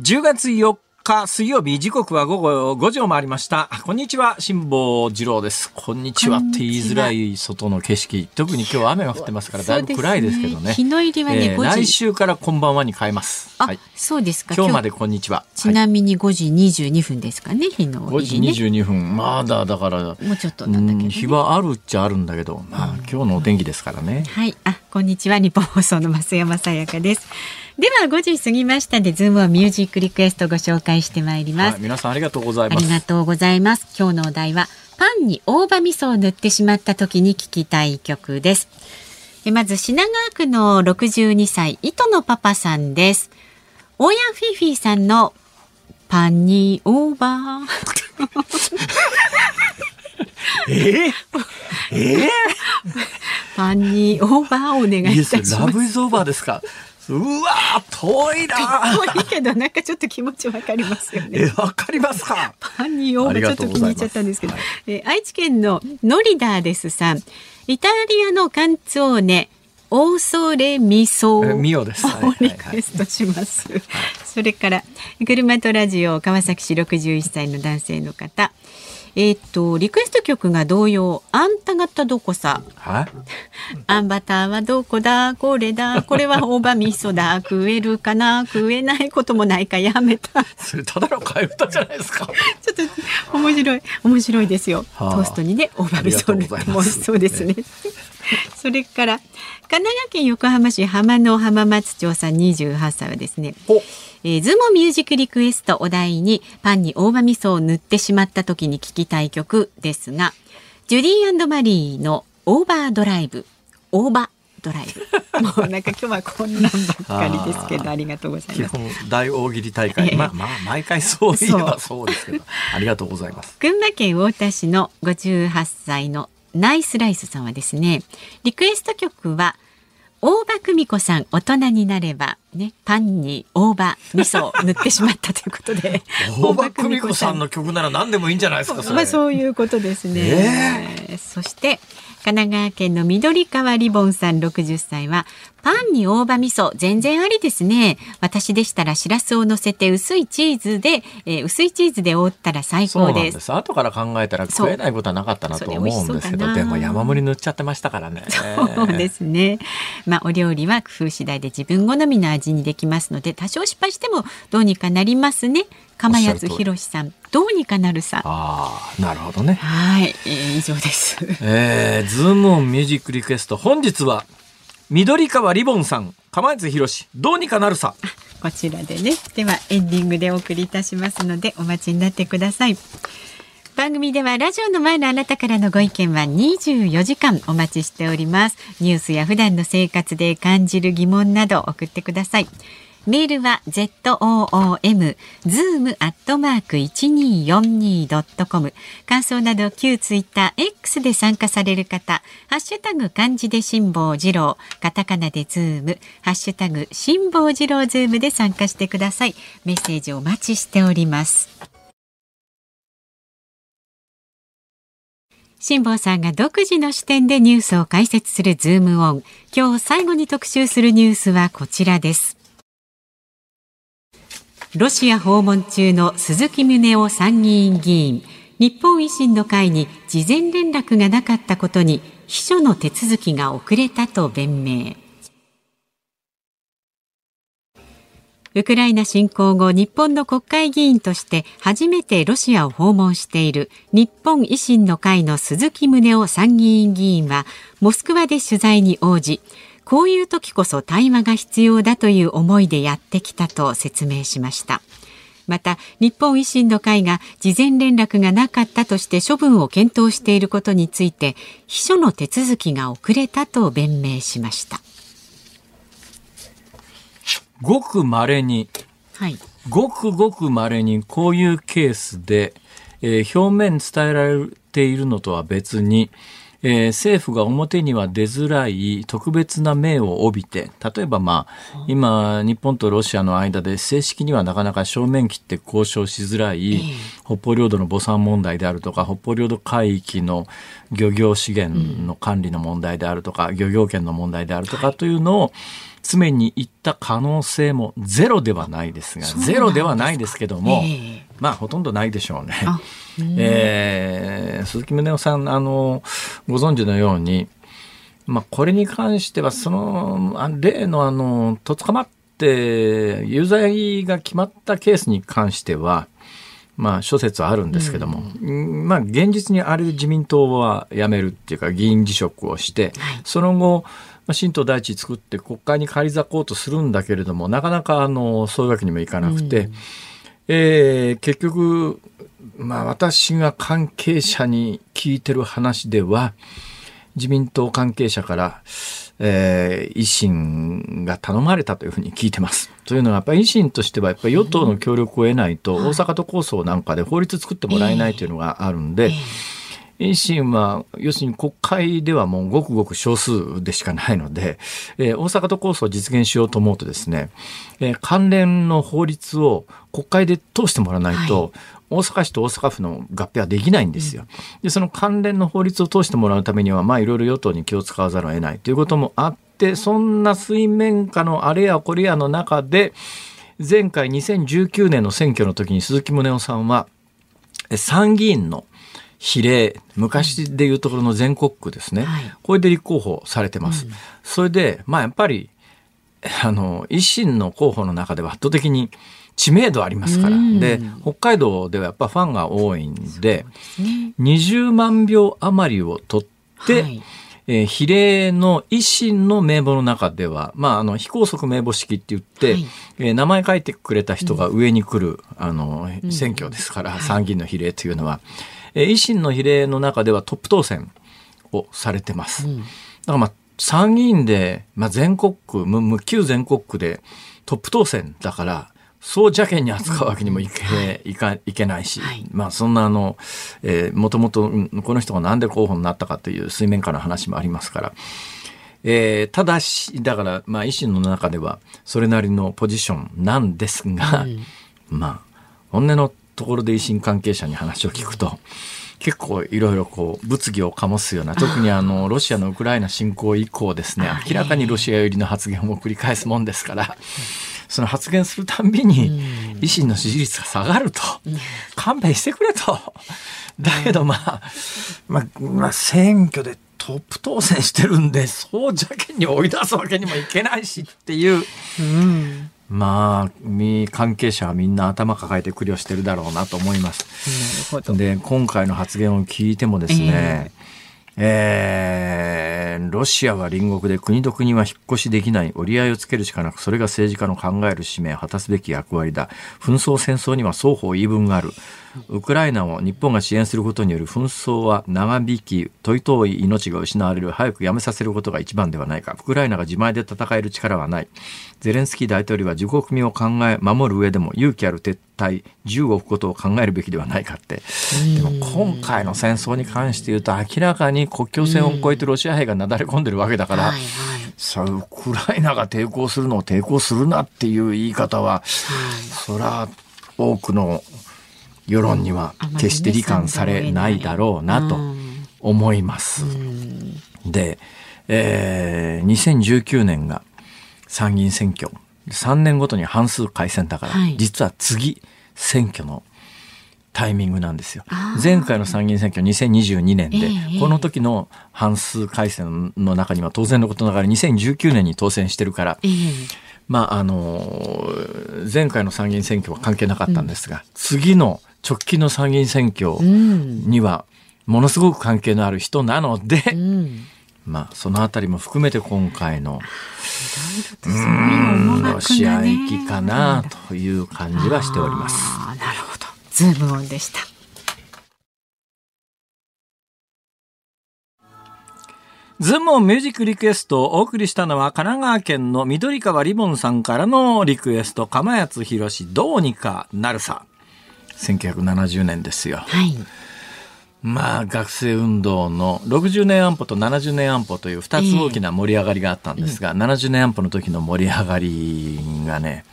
Speaker 2: 10月4日水曜日時刻は午後5時を回りました。こんにちは辛坊治郎です。こんにちはって言いづらい外の景色。特に今日は雨が降ってますからだいぶ暗いですけどね。
Speaker 3: 日の入りはね、
Speaker 2: えー
Speaker 3: 5時
Speaker 2: 来週からこんばんはに変えます。
Speaker 3: あ、
Speaker 2: はい。
Speaker 3: そうですか。
Speaker 2: 今日までこんにちは。
Speaker 3: ちなみに5時22分ですかね日の
Speaker 2: 5時
Speaker 3: 入りね。
Speaker 2: 22分まだだから
Speaker 3: もうちょっとなんだけど、
Speaker 2: うん
Speaker 3: ね、
Speaker 2: 日はあるっちゃあるんだけど、まあ、今日のお天気ですからね。
Speaker 3: はい、あ、こんにちは、日本放送の増山さやかです。では、5時過ぎましたで、ズームオンミュージックリクエストご紹介してまいります。
Speaker 2: はい、皆さんありがとうござい
Speaker 3: あ
Speaker 2: ます。
Speaker 3: りがとうございます。今日のお題は、パンに大葉味噌を塗ってしまった時に聞きたい曲です。えまず、品川区の62歳、糸のパパさんです。大家フィフィさんのパンに大葉。
Speaker 2: え？え？
Speaker 3: パンに大葉をお願いいたします。
Speaker 2: ラブイズオーバーですか？うわ遠いな
Speaker 3: 遠いけど、なんかちょっと気持ちわかりますよね。
Speaker 2: え、わかりますか？
Speaker 3: パンに大葉ちょっと気に入っちゃったんですけど、
Speaker 2: あり
Speaker 3: えー愛知県のノリダーですさん。イタリアのカンツォーネオーソレミソ
Speaker 2: えミオです。はい
Speaker 3: をリクエストします、それから車とラジオ川崎市61歳の男性の方えーっとリクエスト曲が同様あんた方どこさ？
Speaker 2: はい。
Speaker 3: あんバターはどこだ？これだこれは大葉味噌だ食えるかな？食えないこともないかやめた
Speaker 2: それただの替え歌じゃないですか。
Speaker 3: ちょっと面白い面白いですよ。
Speaker 2: はあ
Speaker 3: トーストにね大葉味噌もそうですね。それから神奈川県横浜市浜の浜松町さん28歳はですね。
Speaker 2: ほ
Speaker 3: えー、ズモミュージックリクエストお題にパンに大葉味噌を塗ってしまった時に聴きたい曲ですがジュディマリーのオーバードライブオーバードライブ もうなんか今日はこんなんばっかりですけどありがとうござい
Speaker 2: 基
Speaker 3: ます。
Speaker 2: 本大大喜利大
Speaker 3: え
Speaker 2: 会。
Speaker 3: え
Speaker 2: まあまあ毎回そう言えばそうですけど、ありがとうございます。
Speaker 3: 群馬県太田市の58歳のナイスライスさんはですねリクエスト曲は大場久美子さん大人になればねパンに大葉味噌を塗ってしまったということで
Speaker 2: 大場久美子さんの曲なら何でもいいんじゃないですか。
Speaker 3: まあそういうことですね。そして神奈川県の緑川リボンさん60歳はパンに大葉味噌全然ありですね。私でしたらしらすを乗せて薄いチーズで、えー、薄いチーズで覆ったら最高です。
Speaker 2: です。後から考えたら食えないことはなかったなと思うんですけどでも山盛り塗っちゃってましたからね。
Speaker 3: そうですね。まあお料理は工夫次第で自分好みの味にできますので多少失敗してもどうにかなりますね。釜谷ひろしさんどうにかなるさ。
Speaker 2: ああなるほどね。
Speaker 3: はい、えー、以上です。
Speaker 2: えー、ズームオンミュージックリクエスト本日は緑川リボンさん釜谷ひろしどうにかなるさ。
Speaker 3: こちらでねではエンディングでお送りいたしますのでお待ちになってください。番組ではラジオの前のあなたからのご意見は24時間お待ちしております。ニュースや普段の生活で感じる疑問など送ってくださいメールは zoom zoom アットマーク一二四二ドットコム。感想など旧ツイッター X で参加される方、ハッシュタグ漢字で辛坊治郎、カタカナでズーム、ハッシュタグ辛坊治郎ズームで参加してください。メッセージお待ちしております。辛坊さんが独自の視点でニュースを解説するズームオン。今日最後に特集するニュースはこちらです。ロシア訪問中の鈴木宗男参議院議員。日本維新の会に事前連絡がなかったことに秘書の手続きが遅れたと弁明。ウクライナ侵攻後日本の国会議員として初めてロシアを訪問している日本維新の会の鈴木宗男参議院議員はモスクワで取材に応じこういう時こそ対話が必要だという思いでやってきたと説明しました。また日本維新の会が事前連絡がなかったとして処分を検討していることについて秘書の手続きが遅れたと弁明しました。
Speaker 2: ごく稀に、はい、ごくごく稀にこういうケースで、えー、表面伝えられているのとは別にえー、政府が表には出づらい特別な命を帯びて、例えばまあ、今、日本とロシアの間で正式にはなかなか正面切って交渉しづらい、北方領土の母産問題であるとか、北方領土海域の漁業資源の管理の問題であるとか、漁業権の問題であるとかというのを、詰めに行った可能性もゼロではないですが、ゼロではないですけども、えー、まあほとんどないでしょうね。えー、鈴木宗男さん、あの、ご存知のように、まあこれに関しては、その、例のあの、とつかまって有罪が決まったケースに関しては、まあ諸説あるんですけども、うん、まあ現実にある自民党は辞めるっていうか議員辞職をして、はい、その後、まあ、新党大地作って国会に返り咲こうとするんだけれどもなかなかあのそういうわけにもいかなくて、うん、えー、結局、まあ、私が関係者に聞いてる話では自民党関係者から、えー、維新が頼まれたというふうに聞いてます。というのはやっぱり維新としてはやっぱり与党の協力を得ないと大阪都構想なんかで法律作ってもらえないというのがあるんで。維新は要するに国会ではもうごくごく少数でしかないので、えー、大阪都構想を実現しようと思うとですね、えー、関連の法律を国会で通してもらわないと、はい大阪市と大阪府の合併はできないんですよ。で、その関連の法律を通してもらうためには、まあいろいろ与党に気を使わざるを得ないということもあって、そんな水面下のあれやこれやの中で、前回2019年の選挙の時に鈴木宗男さんは、参議院の比例昔でいうところの全国区ですね、はい、これで立候補されてます。うん、それでまあやっぱりあの維新の候補の中では圧倒的に知名度ありますから、うん、で北海道ではやっぱファンが多いんでで、ね、20万票余りを取って、はい。えー、比例の維新の名簿の中では、まあ、あの非拘束名簿式って言って、はい、えー、名前書いてくれた人が上に来る、うん、あの選挙ですから、参議院の比例というのは。えー、維新の比例の中ではトップ当選をされてます。うん、だからまあ参議院で、まあ、全国区、無旧全国区でトップ当選だから、そう邪険に扱うわけにもいけうん、いかいけないし、はい、まあそんなあの、えー、もともとこの人がなんで候補になったかという水面下の話もありますから、えー、ただし、だからまあ維新の中ではそれなりのポジションなんですが、うん、まあ本音のところで維新関係者に話を聞くと、結構いろいろこう物議を醸すような特にあのロシアのウクライナ侵攻以降ですね明らかにロシア寄りの発言を繰り返すもんですから。その発言するたんびに維新の支持率が下がると、勘弁してくれと。だけどまあ、まあ、まあ、選挙でトップ当選してるんで、そう邪険に追い出すわけにもいけないしっていう、
Speaker 3: うん。
Speaker 2: まあ、み関係者はみんな頭抱えて苦慮してるだろうなと思います。で、今回の発言を聞いてもですね、えーえーロシアは隣国で国と国は引っ越しできない。折り合いをつけるしかなくそれが政治家の考える使命果たすべき役割だ。紛争戦争には双方言い分がある。ウクライナを日本が支援することによる紛争は長引き問い遠い命が失われる早くやめさせることが一番ではないか。ウクライナが自前で戦える力はない。ゼレンスキー大統領は自国民を考え守る上でも勇気ある撤退銃を置くことを考えるべきではないかって。でも今回の戦争に関して言うと明らかに国境線を越えてロシア兵がなだれ込んでるわけだから。さあウクライナが抵抗するのを抵抗するなっていう言い方は、そら多くの世論には決して理解されないだろうなと思います。で、えー2019年が参議院選挙。3年ごとに半数改選だから、
Speaker 3: はい。
Speaker 2: 実は次選挙のタイミングなんですよ。前回の参議院選挙2022年で、
Speaker 3: ええ
Speaker 2: この時の半数改選の中には当然のことながら2019年に当選してるから、
Speaker 3: ええ。
Speaker 2: まああの前回の参議院選挙は関係なかったんですが、次の直近の参議院選挙
Speaker 3: うん。
Speaker 2: にはものすごく関係のある人なので、
Speaker 3: うん。
Speaker 2: まあそのあたりも含めて今回の
Speaker 3: そういう思惑がね
Speaker 2: ロシア行きかなという感じはしております。
Speaker 3: なるほど。ズームオンでした。
Speaker 2: ズームオンミュージックリクエストをお送りしたのは神奈川県の緑川リボンさんからのリクエスト、釜谷博士どうにかなるさ。1970年ですよ。
Speaker 3: はい。
Speaker 2: まあ学生運動の60年安保と70年安保という2つ大きな盛り上がりがあったんですが、70年安保の時の盛り上がりがね、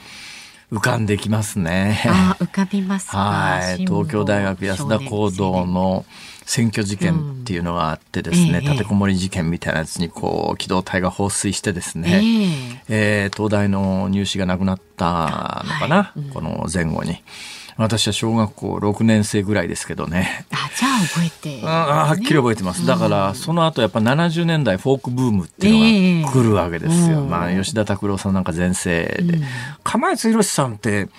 Speaker 2: 浮かんできますね。
Speaker 3: あー浮かびますか。
Speaker 2: はい、東京大学安田講堂の選挙事件っていうのがあってですね、
Speaker 3: うんええ
Speaker 2: 立てこもり事件みたいなやつにこう機動隊が放水してです
Speaker 3: え
Speaker 2: ね、
Speaker 3: え
Speaker 2: えー東大の入試がなくなったのかな、
Speaker 3: はいうん
Speaker 2: この前後に。私は小学校6年生ぐらいですけどね。
Speaker 3: あ、じゃあ覚えて、
Speaker 2: あはっきり覚えてます。だから、その後やっぱ70年代フォークブームっていうのが来るわけですよ。
Speaker 3: ええ
Speaker 2: まあ、吉田拓郎さんなんか前世で。
Speaker 3: うん
Speaker 2: 釜谷宏さんって、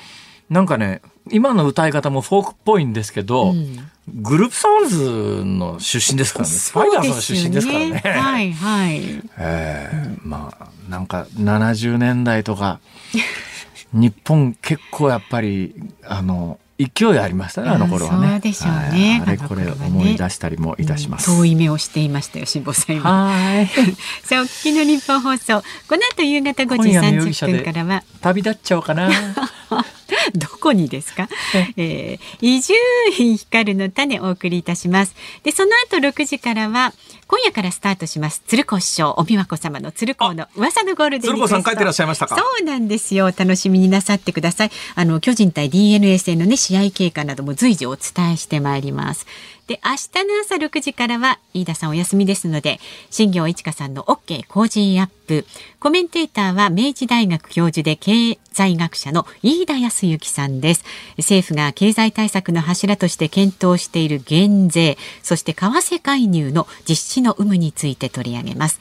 Speaker 2: なんかね、今の歌い方もフォークっぽいんですけど、
Speaker 3: うん
Speaker 2: グループサウンズの出身ですからね。スパイダースの出身ですからね。
Speaker 3: はいはい。
Speaker 2: ええまあ、なんか70年代とか、日本結構やっぱり、あの、勢いありましたね、あの頃はね。
Speaker 3: そうでしょうね
Speaker 2: はいあれこれ思い出したりもいたします。
Speaker 3: 遠い目をしていましたよ、辛坊さん今。
Speaker 2: はい。
Speaker 3: さあ、お聞きの日本放送。この後夕方5時
Speaker 2: 今夜の容疑者
Speaker 3: 30
Speaker 2: で
Speaker 3: 分からは、
Speaker 2: 旅立っちゃおうかな。
Speaker 3: どこにですか、えー、伊集院光の種をお送りいたします。で、その後6時からは、今夜からスタートします。鶴子師匠、お美和子様の鶴子の噂のゴールデン
Speaker 2: 鶴子さん帰ってらっしゃいましたか？
Speaker 3: そうなんですよ。楽しみになさってください。あの、巨人対 DNA 戦のね、試試合経過なども随時お伝えしてまいります。で、明日の朝6時からは、飯田さんお休みですので、新行市佳さんの OK Cozy up。コメンテーターは明治大学教授で経済学者の飯田泰之さんです。政府が経済対策の柱として検討している減税、そして為替介入の実施の有無について取り上げます。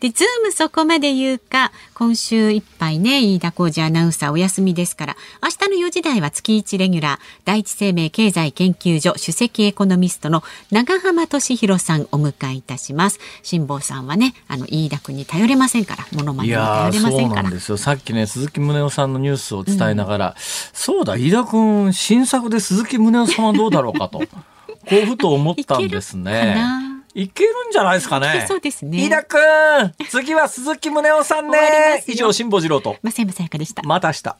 Speaker 3: で、ズームそこまで言うか、今週いっぱいね、飯田浩司アナウンサーお休みですから、明日の4時台は月1レギュラー、第一生命経済研究所首席エコノミストの長浜俊弘さんお迎えいたします。辛坊さんはね、あの、飯田君に頼れませんから、モノマネに頼れませ
Speaker 2: そうん
Speaker 3: から。
Speaker 2: なんですよ。さっきね、鈴木宗男さんのニュースを伝えながら、そうだ、飯田君、新作で鈴木宗男さんはどうだろうかと、こうふと思ったんですね
Speaker 3: な。
Speaker 2: いけるんじゃないですかね。
Speaker 3: そうですね
Speaker 2: 飯田君、次は鈴木宗男さんね。以上、辛坊治郎と。
Speaker 3: 増山さやかでした。
Speaker 2: また明日。